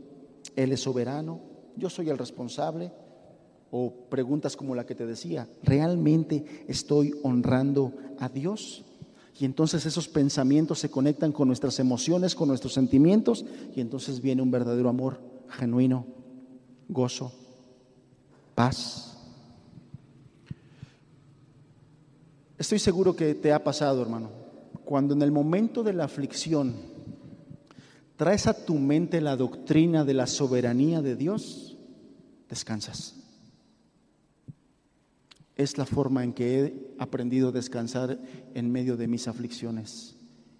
Él es soberano, yo soy el responsable, o preguntas como la que te decía, ¿realmente estoy honrando a Dios? Y entonces esos pensamientos se conectan con nuestras emociones, con nuestros sentimientos, y entonces viene un verdadero amor genuino, gozo, paz. Estoy seguro que te ha pasado, hermano, cuando en el momento de la aflicción traes a tu mente la doctrina de la soberanía de Dios, descansas es la forma en que he aprendido a descansar en medio de mis aflicciones,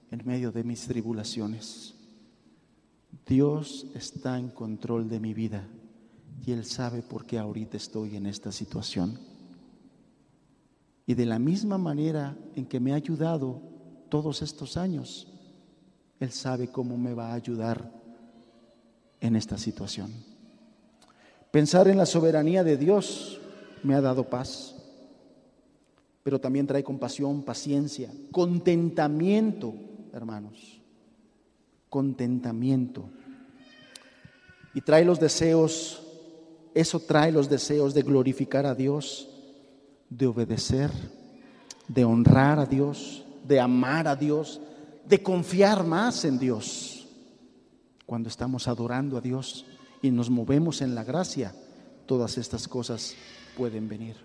en medio de mis tribulaciones. Dios está en control de mi vida y Él sabe por qué ahorita estoy en esta situación. Y de la misma manera en que me ha ayudado todos estos años, Él sabe cómo me va a ayudar en esta situación. Pensar en la soberanía de Dios me ha dado paz pero también trae compasión, paciencia, contentamiento, hermanos, contentamiento. Y trae los deseos, eso trae los deseos de glorificar a Dios, de obedecer, de honrar a Dios, de amar a Dios, de confiar más en Dios. Cuando estamos adorando a Dios y nos movemos en la gracia, todas estas cosas pueden venir.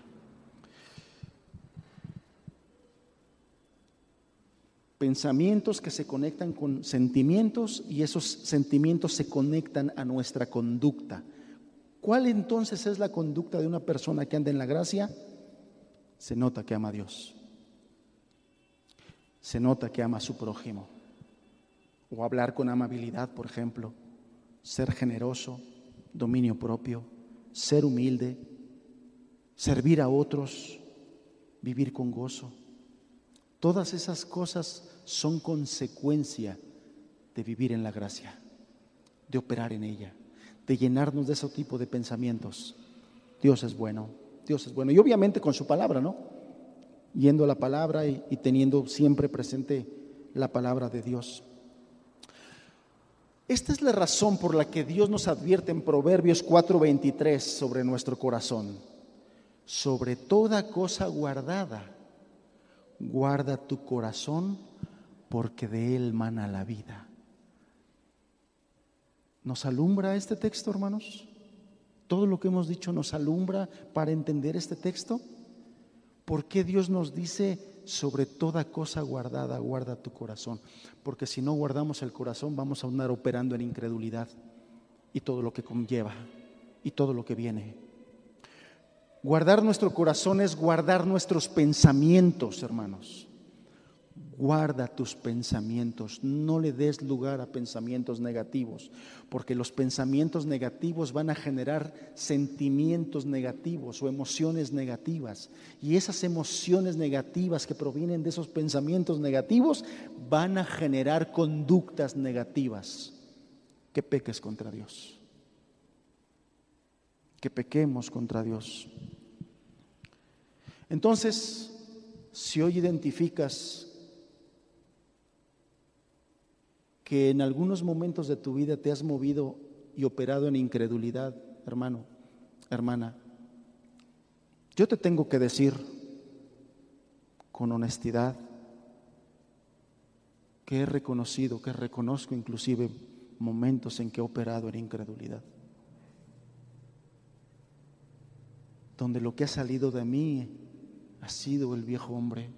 pensamientos que se conectan con sentimientos y esos sentimientos se conectan a nuestra conducta. ¿Cuál entonces es la conducta de una persona que anda en la gracia? Se nota que ama a Dios. Se nota que ama a su prójimo. O hablar con amabilidad, por ejemplo. Ser generoso, dominio propio, ser humilde, servir a otros, vivir con gozo. Todas esas cosas son consecuencia de vivir en la gracia, de operar en ella, de llenarnos de ese tipo de pensamientos. Dios es bueno, Dios es bueno. Y obviamente con su palabra, ¿no? Yendo a la palabra y, teniendo siempre presente la palabra de Dios. Esta es la razón por la que Dios nos advierte en Proverbios 4:23 sobre nuestro corazón. Sobre toda cosa guardada guarda tu corazón porque de él mana la vida. ¿Nos alumbra este texto, hermanos? Todo lo que hemos dicho nos alumbra para entender este texto. ¿Por qué Dios nos dice sobre toda cosa guardada, guarda tu corazón? Porque si no guardamos el corazón vamos a andar operando en incredulidad y todo lo que conlleva y todo lo que viene. Guardar nuestro corazón es guardar nuestros pensamientos, hermanos. Guarda tus pensamientos, no le des lugar a pensamientos negativos, porque los pensamientos negativos van a generar sentimientos negativos o emociones negativas. Y esas emociones negativas que provienen de esos pensamientos negativos van a generar conductas negativas. Que peques contra Dios. Que pequemos contra Dios. Entonces, si hoy identificas que en algunos momentos de tu vida te has movido y operado en incredulidad, hermano, hermana, yo te tengo que decir con honestidad, que he reconocido, que reconozco inclusive momentos en que he operado en incredulidad. Donde lo que ha salido de mí ha sido el viejo hombre,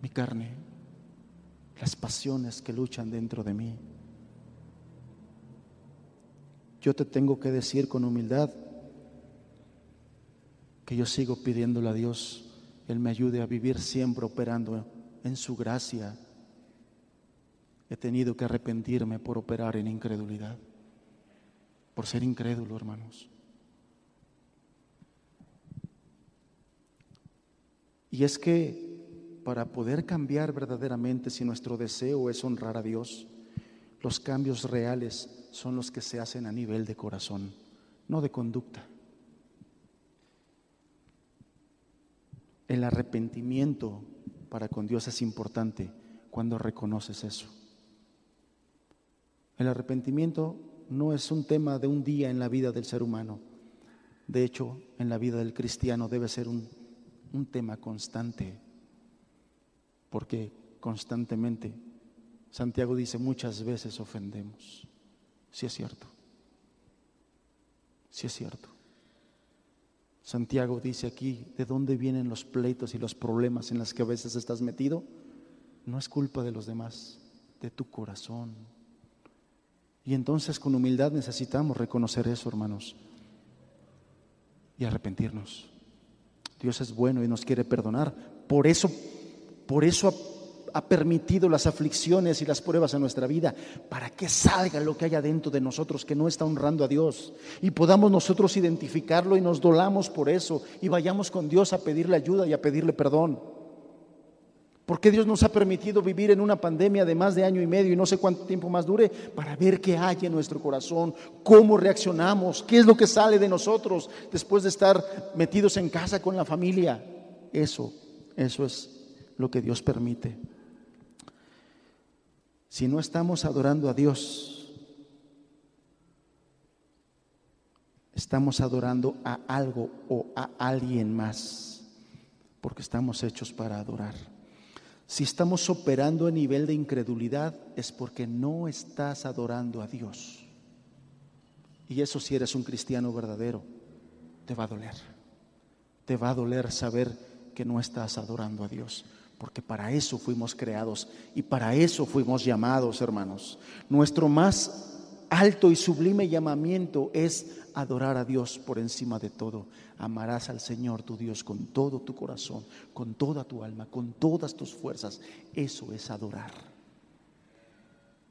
mi carne, las pasiones que luchan dentro de mí. Yo te tengo que decir con humildad que yo sigo pidiéndole a Dios, Él me ayude a vivir siempre operando en su gracia. He tenido que arrepentirme por operar en incredulidad, por ser incrédulo, hermanos. Y es que para poder cambiar verdaderamente, si nuestro deseo es honrar a Dios, los cambios reales son los que se hacen a nivel de corazón, no de conducta. El arrepentimiento para con Dios es importante cuando reconoces eso. El arrepentimiento no es un tema de un día en la vida del ser humano. De hecho, en la vida del cristiano debe ser un, un tema constante, porque constantemente Santiago dice, muchas veces ofendemos. Si es cierto. Si es cierto. Santiago dice aquí, ¿de dónde vienen los pleitos y los problemas en los que a veces estás metido? No es culpa de los demás, de tu corazón. Y entonces con humildad necesitamos reconocer eso, hermanos, y arrepentirnos. Dios es bueno y nos quiere perdonar. Por eso, por eso ha permitido las aflicciones y las pruebas en nuestra vida para que salga lo que haya dentro de nosotros que no está honrando a Dios y podamos nosotros identificarlo y nos dolamos por eso y vayamos con Dios a pedirle ayuda y a pedirle perdón. Porque Dios nos ha permitido vivir en una pandemia de más de año y medio y no sé cuánto tiempo más dure para ver qué hay en nuestro corazón, cómo reaccionamos, qué es lo que sale de nosotros después de estar metidos en casa con la familia. Eso, eso es lo que Dios permite. Si no estamos adorando a Dios, estamos adorando a algo o a alguien más, porque estamos hechos para adorar. Si estamos operando a nivel de incredulidad, es porque no estás adorando a Dios. Y eso si eres un cristiano verdadero, te va a doler. Te va a doler saber que no estás adorando a Dios porque para eso fuimos creados y para eso fuimos llamados, hermanos. Nuestro más alto y sublime llamamiento es adorar a Dios por encima de todo. Amarás al Señor tu Dios con todo tu corazón, con toda tu alma, con todas tus fuerzas. Eso es adorar.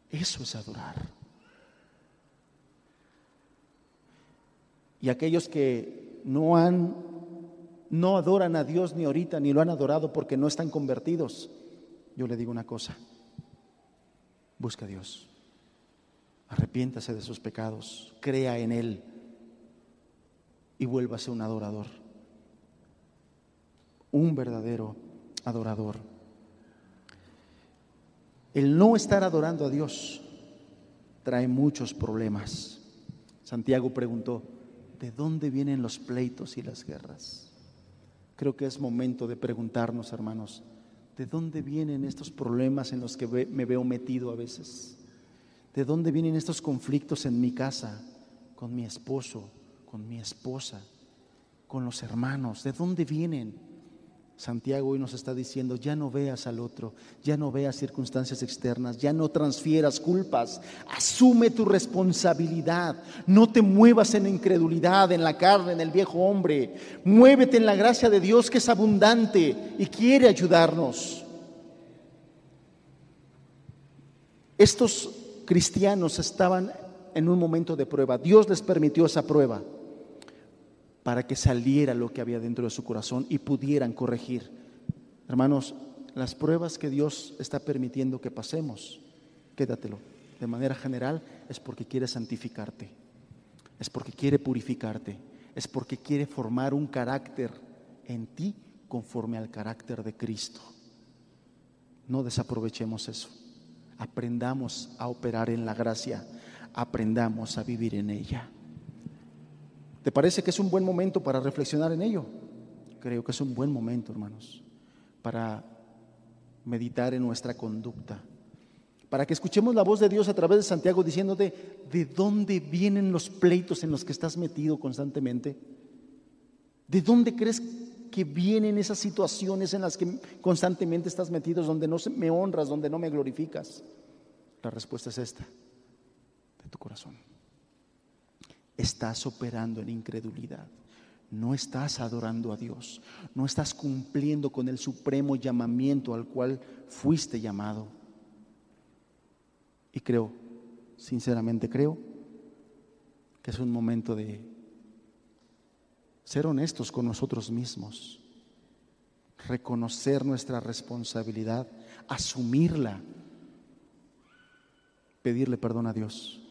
Eso es adorar. Y aquellos que no han no adoran a Dios ni ahorita, ni lo han adorado porque no están convertidos, yo le digo una cosa, busca a Dios, arrepiéntase de sus pecados, crea en Él y vuélvase un adorador, un verdadero adorador. El no estar adorando a Dios trae muchos problemas. Santiago preguntó, ¿de dónde vienen los pleitos y las guerras? Creo que es momento de preguntarnos, hermanos, ¿de dónde vienen estos problemas en los que me veo metido a veces? ¿De dónde vienen estos conflictos en mi casa, con mi esposo, con mi esposa, con los hermanos? ¿De dónde vienen? Santiago hoy nos está diciendo, ya no veas al otro, ya no veas circunstancias externas, ya no transfieras culpas, asume tu responsabilidad, no te muevas en incredulidad, en la carne, en el viejo hombre, muévete en la gracia de Dios que es abundante y quiere ayudarnos. Estos cristianos estaban en un momento de prueba, Dios les permitió esa prueba para que saliera lo que había dentro de su corazón y pudieran corregir. Hermanos, las pruebas que Dios está permitiendo que pasemos, quédatelo, de manera general es porque quiere santificarte, es porque quiere purificarte, es porque quiere formar un carácter en ti conforme al carácter de Cristo. No desaprovechemos eso. Aprendamos a operar en la gracia, aprendamos a vivir en ella. ¿Te parece que es un buen momento para reflexionar en ello? Creo que es un buen momento, hermanos. para meditar en nuestra conducta, para que escuchemos la voz de Dios a través de Santiago diciéndote, ¿de dónde vienen los pleitos en los que estás metido constantemente? ¿De dónde crees que vienen esas situaciones en las que constantemente estás metido, donde no me honras, donde no me glorificas? La respuesta es esta, de tu corazón. Estás operando en incredulidad. No estás adorando a Dios. No estás cumpliendo con el supremo llamamiento al cual fuiste llamado. Y creo, sinceramente creo, que es un momento de ser honestos con nosotros mismos, reconocer nuestra responsabilidad, asumirla, pedirle perdón a Dios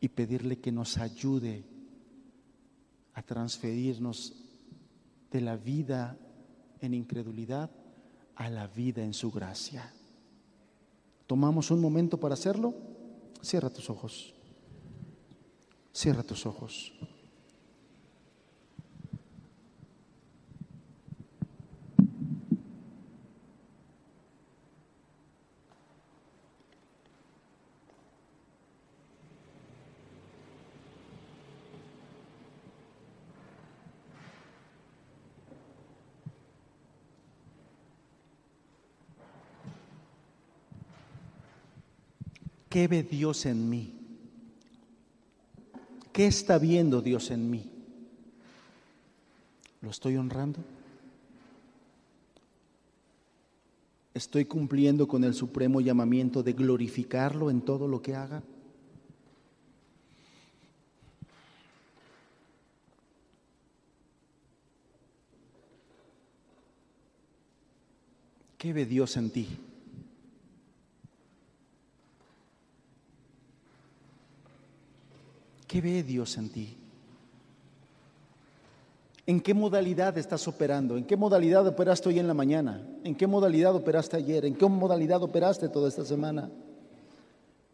y pedirle que nos ayude a transferirnos de la vida en incredulidad a la vida en su gracia. ¿Tomamos un momento para hacerlo? Cierra tus ojos. Cierra tus ojos. ¿Qué ve Dios en mí? ¿Qué está viendo Dios en mí? ¿Lo estoy honrando? ¿Estoy cumpliendo con el supremo llamamiento de glorificarlo en todo lo que haga? ¿Qué ve Dios en ti? ¿Qué ve Dios en ti? ¿En qué modalidad estás operando? ¿En qué modalidad operaste hoy en la mañana? ¿En qué modalidad operaste ayer? ¿En qué modalidad operaste toda esta semana?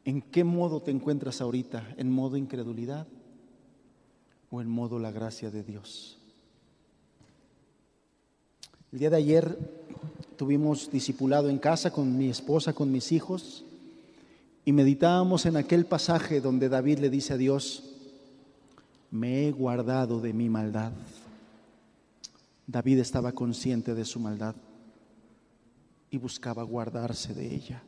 ¿En qué modo te encuentras ahorita? ¿En modo incredulidad o en modo la gracia de Dios? El día de ayer tuvimos discipulado en casa con mi esposa, con mis hijos. Y meditábamos en aquel pasaje donde David le dice a Dios, me he guardado de mi maldad. David estaba consciente de su maldad y buscaba guardarse de ella.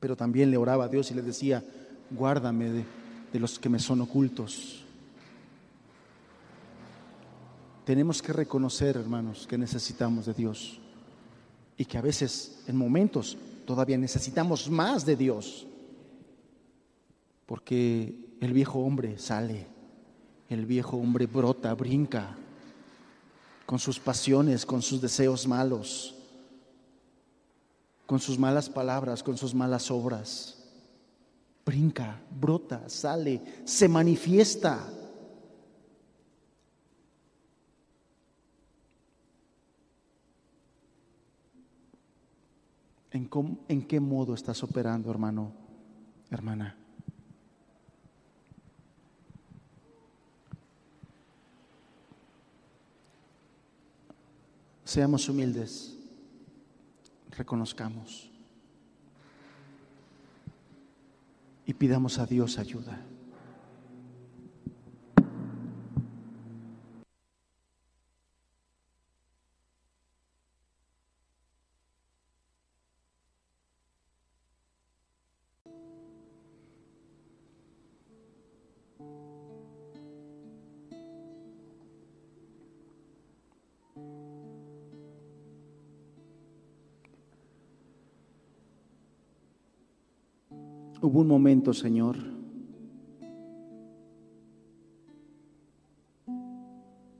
Pero también le oraba a Dios y le decía, guárdame de, de los que me son ocultos. Tenemos que reconocer, hermanos, que necesitamos de Dios y que a veces, en momentos, todavía necesitamos más de Dios. Porque el viejo hombre sale, el viejo hombre brota, brinca, con sus pasiones, con sus deseos malos, con sus malas palabras, con sus malas obras. Brinca, brota, sale, se manifiesta. ¿En, qué modo estás operando, hermano, hermana? Seamos humildes, reconozcamos y pidamos a Dios ayuda. Hubo un momento, Señor,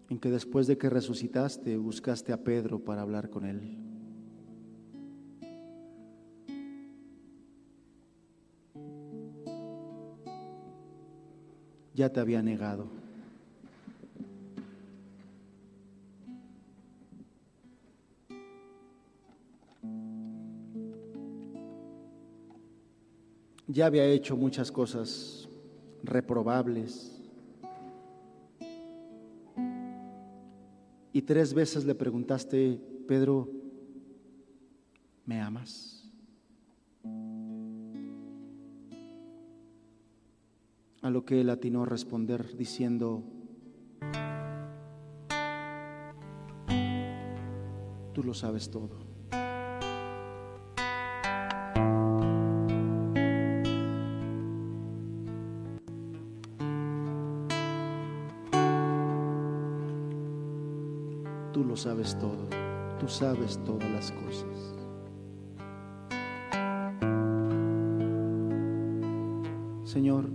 en que después de que resucitaste buscaste a Pedro para hablar con él. Ya te había negado. Ya había hecho muchas cosas reprobables. y tres veces le preguntaste, Pedro, ¿me amas? A lo que él atinó a responder diciendo, tú lo sabes todo. Sabes todo, tú sabes todas las cosas. Señor,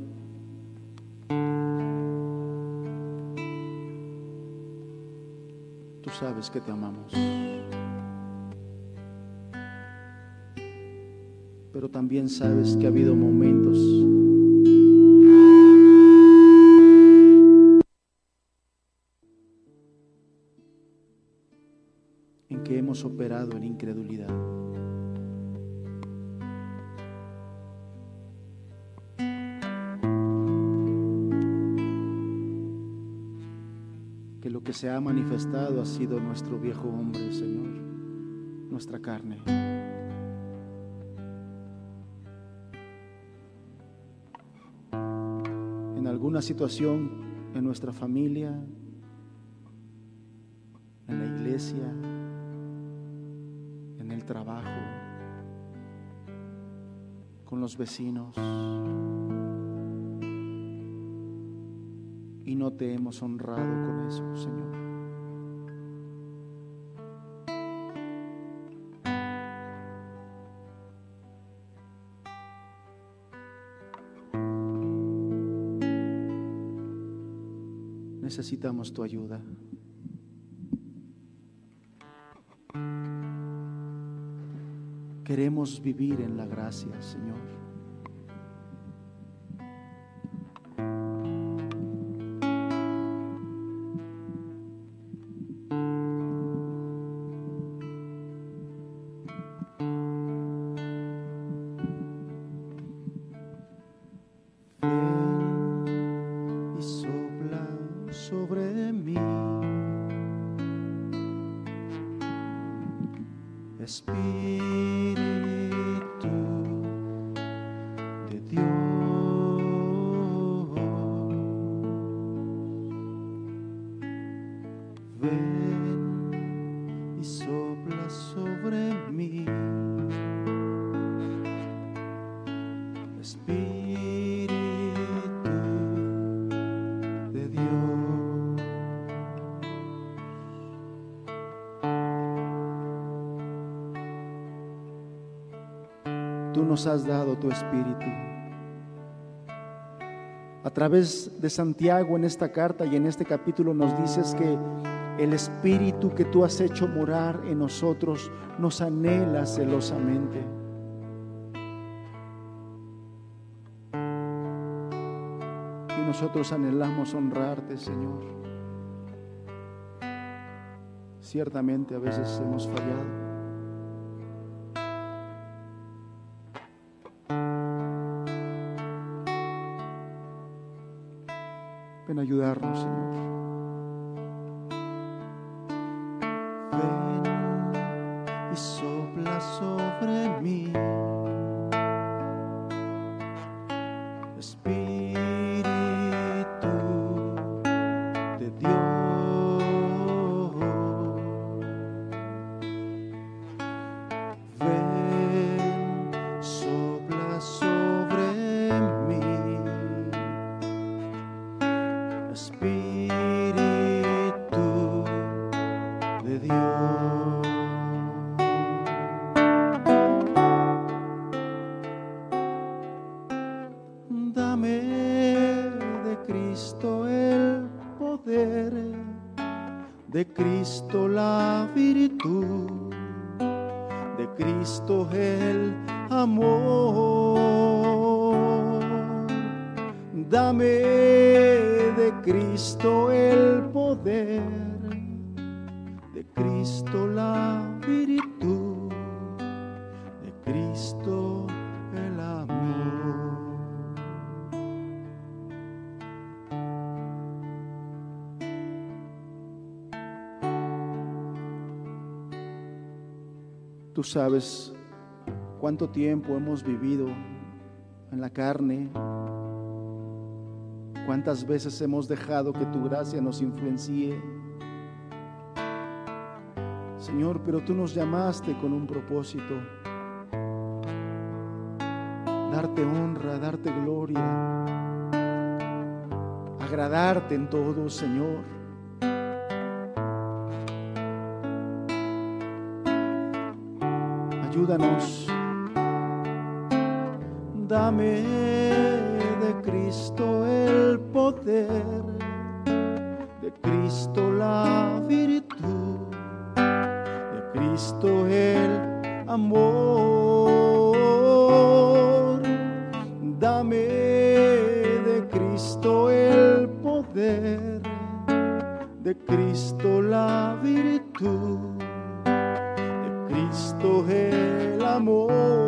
tú sabes que te amamos. Pero también sabes que ha habido momentos operado en incredulidad. Que lo que se ha manifestado ha sido nuestro viejo hombre, Señor, nuestra carne. En alguna situación en nuestra familia, en la iglesia, trabajo, con los vecinos. Y no te hemos honrado con eso, Señor. Necesitamos tu ayuda. Queremos vivir en la gracia, Señor. Nos has dado tu espíritu. A través de Santiago en esta carta y en este capítulo nos dices que el espíritu que tú has hecho morar en nosotros nos anhela celosamente. Y nosotros anhelamos honrarte, Señor. Ciertamente a veces hemos fallado. Sabes cuánto tiempo hemos vivido en la carne, cuántas veces hemos dejado que tu gracia nos influencie. Señor, pero tú nos llamaste con un propósito, darte honra, darte gloria, agradarte en todo, Señor. Ayúdanos. Dame de Cristo el poder, de Cristo la virtud, de Cristo el amor. Dame de Cristo el poder, de Cristo la virtud Cristo el amor.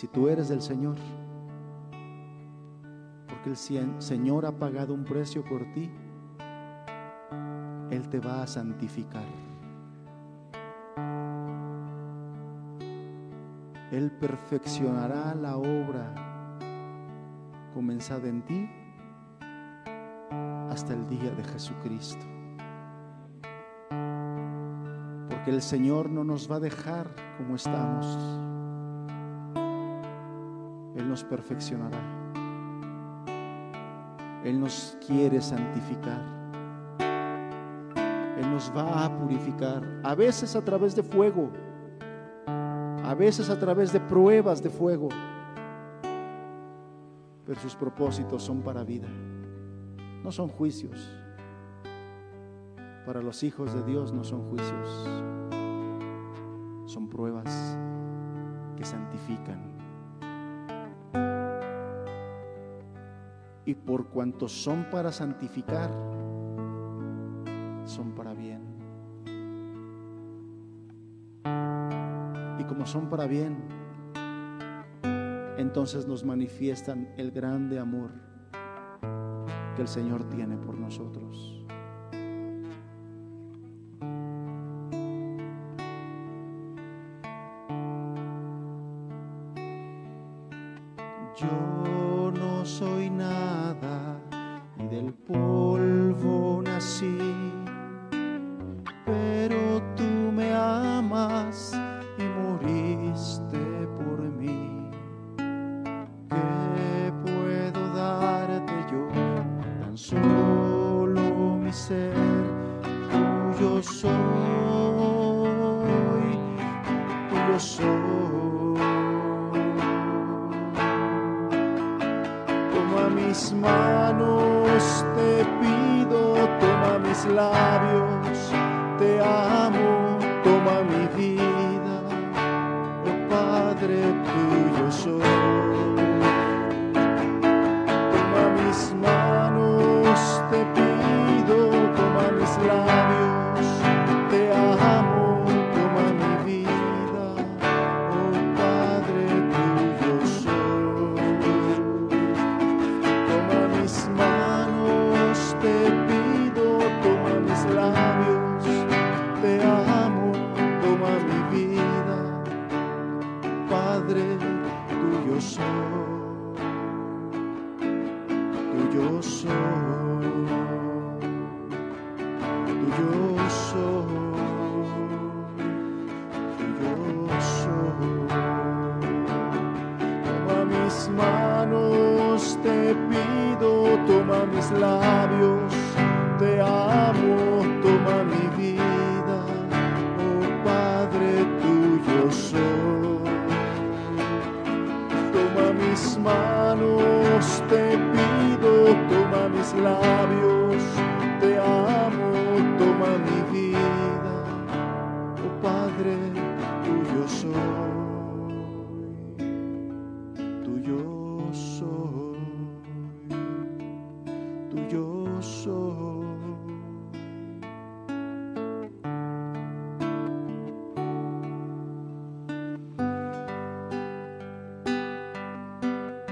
Si tú eres del Señor, porque el Señor ha pagado un precio por ti, Él te va a santificar. Él perfeccionará la obra comenzada en ti hasta el día de Jesucristo. Porque el Señor no nos va a dejar como estamos. Nos perfeccionará. Él nos quiere santificar. Él nos va a purificar, a veces a través de fuego a veces a través de pruebas de fuego, pero sus propósitos son para vida, no son juicios. Para los hijos de Dios no son juicios, son pruebas que santifican. Por cuanto son para santificar, son para bien. y como son para bien, entonces nos manifiestan el grande amor que el Señor tiene por nosotros.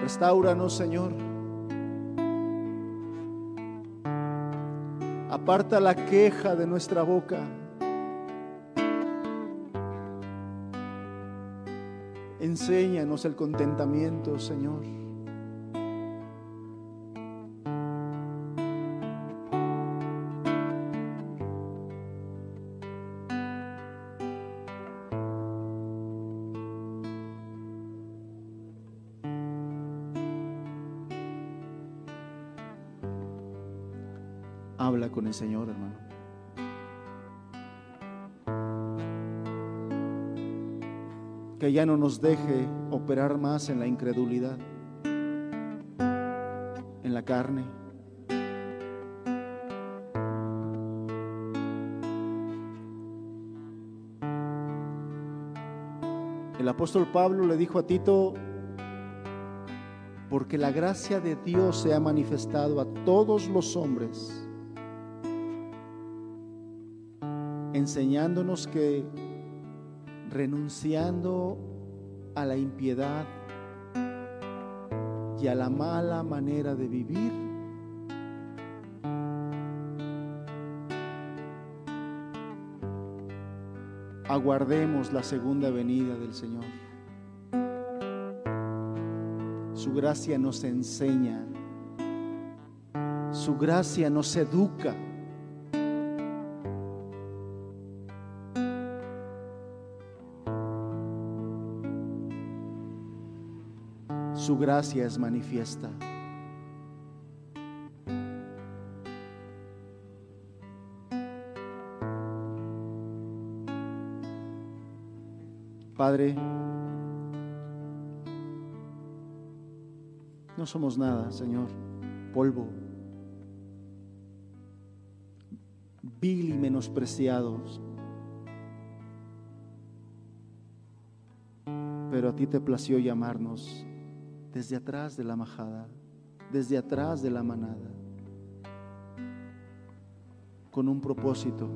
Restauranos, Señor. Aparta la queja de nuestra boca. Enséñanos el contentamiento, Señor. Señor, hermano. que ya no nos deje operar más en la incredulidad, en la carne. El apóstol Pablo le dijo a Tito, porque la gracia de Dios se ha manifestado a todos los hombres, enseñándonos que renunciando a la impiedad y a la mala manera de vivir, aguardemos la segunda venida del Señor. Su gracia nos enseña, su gracia nos educa. Su gracia es manifiesta. Padre, no somos nada, Señor, polvo, vil y menospreciados. Pero a ti te plació llamarnos desde atrás de la majada, desde atrás de la manada, con un propósito,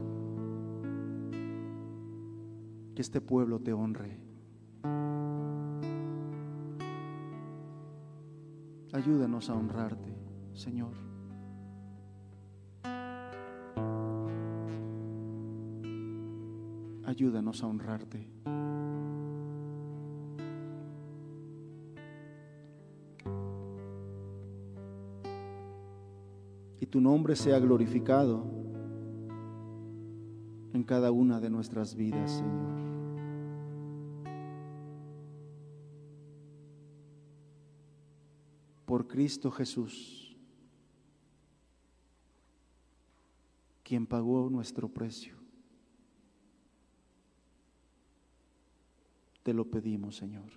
que este pueblo te honre. Ayúdanos a honrarte, Señor. Ayúdanos a honrarte. Tu nombre sea glorificado en cada una de nuestras vidas, Señor. Por Cristo Jesús, quien pagó nuestro precio. Te lo pedimos, Señor.